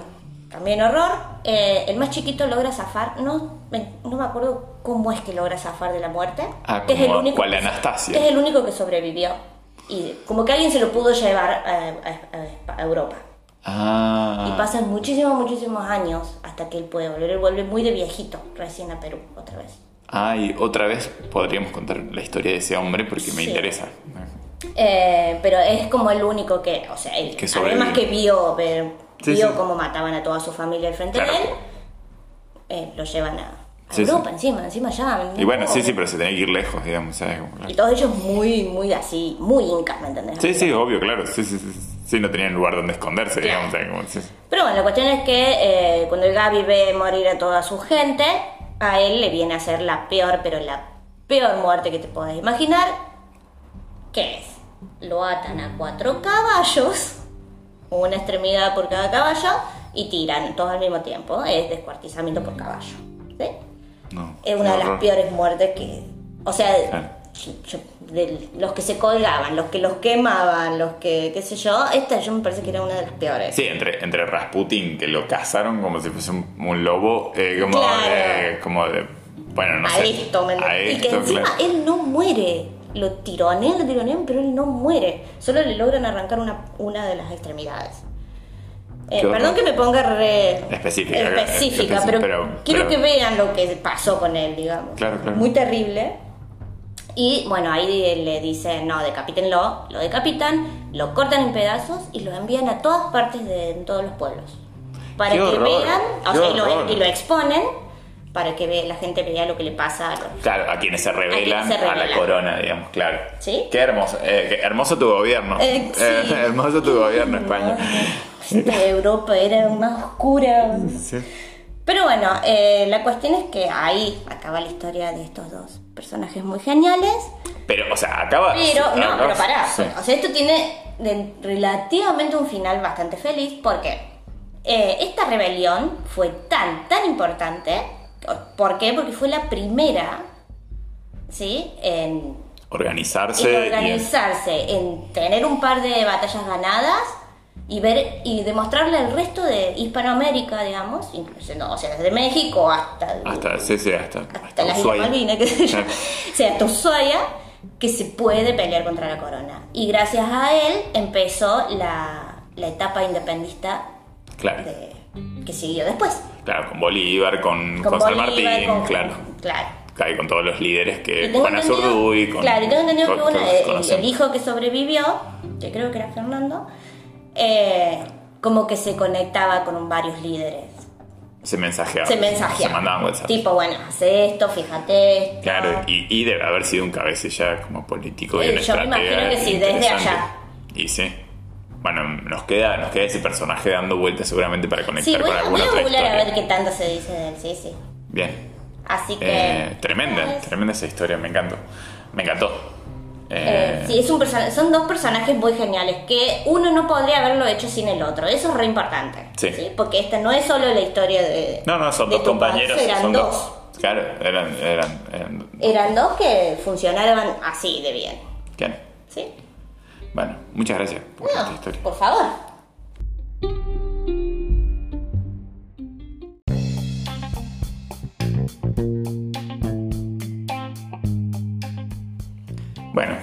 también horror. Eh, el más chiquito logra zafar, no, no me acuerdo cómo es que logra zafar de la muerte. Ah, que es el único cual que- Anastasia. es el único que sobrevivió. Y como que alguien se lo pudo llevar eh, a, a- a Europa. Ah. Y pasan muchísimos, muchísimos años hasta que él puede volver. Él vuelve muy de viejito, recién a Perú, otra vez. Ah, y otra vez podríamos contar la historia de ese hombre porque me Sí. interesa. Eh, pero es como el único que, o sea, él, Que además que vio, ver- Sí, vio sí. cómo mataban a toda su familia al frente Claro. de él, eh, lo llevan a, a Sí, Europa sí. encima, encima ya. Y bueno, no. sí, sí, pero se tenía que ir lejos, digamos. ¿sabes? Y todos ellos muy, muy así, muy incas, ¿me entendés? Sí, sí, obvio, claro. Sí, sí, sí. Sí, no tenían lugar donde esconderse, digamos. ¿sabes? Como-. Pero bueno, la cuestión es que eh, cuando el Gaby ve morir a toda su gente, a él le viene a ser la peor, pero la peor muerte que te puedas imaginar. ¿Qué es? Lo atan a cuatro caballos, una extremidad por cada caballo, y tiran todos al mismo tiempo. Es descuartizamiento por caballo. ¿sí? No, Es una de las peores muertes que. O sea, Claro. yo- de los que se colgaban, los que los quemaban, los que. qué sé yo. Esta yo me parece que era una de las peores. Sí, entre, entre Rasputin, que lo cazaron como si fuese un, un lobo, eh, como, Claro. eh, como de. Bueno, no a sé. esto, ¿me a? Y que encima claro. él no muere. Lo tironean, lo tironean, pero él no muere. Solo le logran arrancar una, una de las extremidades. Eh, perdón que me ponga re Específica, específica, específica, pero, pero- quiero pero- que vean lo que pasó con él, digamos. Claro, claro. Muy terrible. Y bueno, ahí le dicen, no, decapítenlo, lo decapitan, lo cortan en pedazos y lo envían a todas partes de en todos los pueblos. Para Qué que horror, vean, o sea, y lo, y lo exponen para que ve- la gente vea lo que le pasa a los Claro, a quienes se rebelan se a, la corona, digamos, claro. ¿Sí? Qué hermoso, eh, qué hermoso tu gobierno. Eh, sí. Eh, hermoso tu gobierno, España. Europa era más oscura. Sí. Pero bueno, eh, la cuestión es que ahí acaba la historia de estos dos personajes muy geniales. Pero, o sea, acaba. Pero, no, acaba- pero pará. sí. O sea, esto tiene de- relativamente un final bastante feliz porque eh, esta rebelión fue tan, tan importante. ¿Por qué? Porque fue la primera, ¿sí? En, Organizarse. en y- organizarse, en tener un par de batallas ganadas y ver y demostrarle al resto de Hispanoamérica, digamos, incluso, no, o sea, desde México hasta hasta, sí, sí, hasta, hasta las Islas. Malvinas, sé yo. O sea, hasta Ushuaia, que se puede pelear contra la corona. Y gracias a él empezó la, la etapa independentista Claro, de- que siguió después. claro, con Bolívar, con, con, San Bolívar, Martín, con- claro. Claro. Claro, y con todos los líderes que tengo Juana entendido- Zurduy, con. claro, y tengo entendido que todos el, el hijo que sobrevivió, que creo que era Fernando, eh, como que se conectaba con varios líderes. Se mensajeaba. Se mensajeaba. Se mandaban WhatsApp. Tipo, bueno, hace esto, fíjate esto. Claro, y, y debe haber sido un cabecilla como político y yo me imagino que sí, desde allá. Y sí. Bueno, nos queda, nos queda ese personaje dando vueltas seguramente para conectar Sí, voy, con alguna voy a otra a ver qué tanto se dice de él, sí, sí. Bien. Así que... Eh, tremenda, tremenda esa historia, me encantó. Me encantó. Eh, Eh, sí, es un son dos personajes muy geniales que uno no podría haberlo hecho sin el otro. Eso es re importante. Sí. Porque esta no es solo la historia de. No, no, son dos compañeros. Eran son dos. Claro, eran, eran, eran. Eran dos que funcionaban así de bien. Bien. ¿Sí? Bueno, muchas gracias por esta No, historia. por favor. Bueno,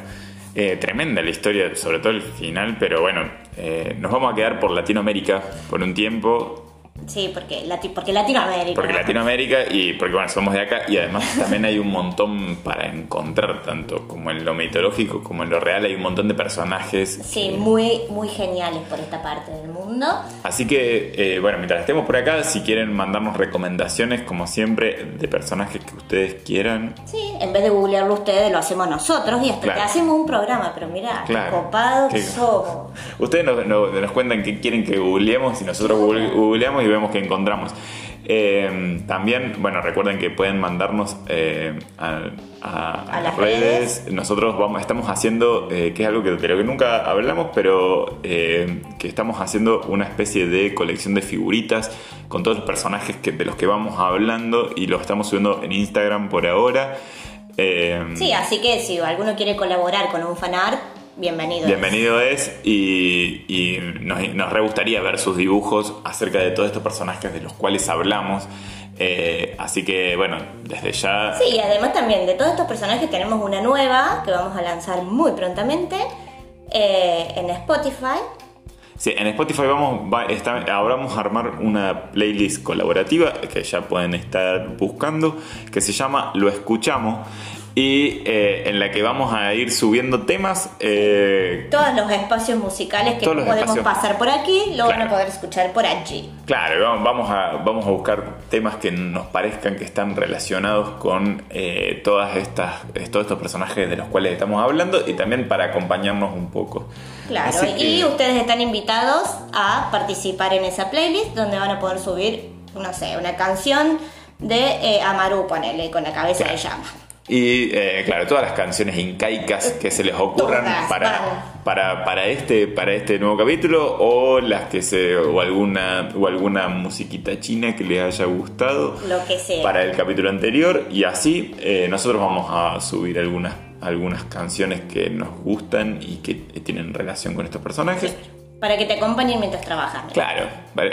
eh, tremenda la historia, sobre todo el final, pero bueno, eh, nos vamos a quedar por Latinoamérica por un tiempo, Sí, porque, Lati- porque Latinoamérica. porque Latinoamérica y porque bueno, somos de acá y además también hay un montón para encontrar, tanto como en lo mitológico como en lo real, hay un montón de personajes. Sí, que- muy, muy geniales por esta parte del mundo. Así que, eh, bueno, mientras estemos por acá, si quieren mandarnos recomendaciones, como siempre, de personajes que ustedes quieran, Sí, en vez de googlearlo ustedes, lo hacemos nosotros y hasta Claro. que hacemos un programa. Pero mira, qué Claro. copado que somos. Ustedes nos, nos- nos cuentan qué quieren que googleemos y nosotros google- googleamos y vemos qué encontramos. Eh, también, bueno, recuerden que pueden mandarnos eh, a, a- a A las redes. Nosotros vamos, estamos haciendo, eh, que es algo que, de lo que nunca hablamos, pero que estamos haciendo una especie de colección de figuritas con todos los personajes que, de los que vamos hablando y lo estamos subiendo en Instagram por ahora. Sí, así que si alguno quiere colaborar con un fanart, bienvenido. Bienvenido es y, y nos, nos re gustaría ver sus dibujos acerca de todos estos personajes de los cuales hablamos. Eh, así que bueno, desde ya... Sí, y además también de todos estos personajes tenemos una nueva que vamos a lanzar muy prontamente eh, en Spotify. Sí, en Spotify vamos, va- está- ahora vamos a armar una playlist colaborativa que ya pueden estar buscando, que se llama Lo Escuchamos y eh, en la que vamos a ir subiendo temas. eh, Todos los espacios musicales que podemos espacios. pasar por aquí, lo van a poder escuchar por allí. Claro, vamos- a, vamos a buscar temas que nos parezcan que están relacionados con eh, todas estas, todos estos personajes de los cuales estamos hablando y también para acompañarnos un poco. Claro, que- y ustedes están invitados a participar en esa playlist donde van a poder subir, no sé, una canción de eh, Amaru, ponele, con la cabeza Claro. de llama. Y eh, claro, todas las canciones incaicas que se les ocurran Todas, para, para, para, este, para este nuevo capítulo o las que se o alguna o alguna musiquita china que les haya gustado Lo que sea. para el capítulo anterior y así eh, nosotros vamos a subir algunas algunas canciones que nos gustan y que tienen relación con estos personajes. Para que te acompañen mientras trabajan. Claro,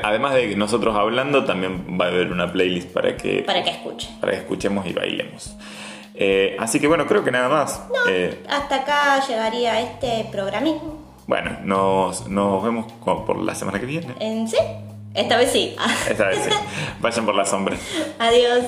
además de nosotros hablando, también va a haber una playlist para que Para que escuchen. para que escuchemos y bailemos. Eh, así que bueno, creo que nada más. Eh, Hasta acá llegaría este programismo. bueno, nos, nos vemos por la semana que viene. ¿En sí? Esta vez sí. Esta vez sí. Vayan por la sombra. Adiós.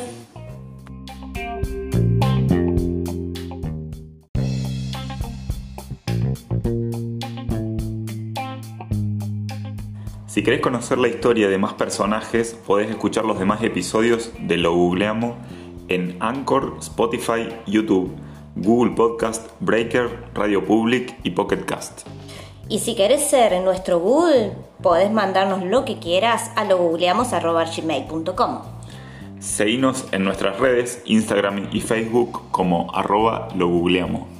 Si querés conocer la historia de más personajes, podés escuchar los demás episodios de Lo Googleamos en Anchor, Spotify, YouTube, Google Podcast, Breaker, Radio Public y Pocket Cast. Y si querés ser nuestro Google, podés mandarnos lo que quieras a lo googleamos.gmail.com. Seguinos en nuestras redes, Instagram y Facebook como arroba lo googleamos.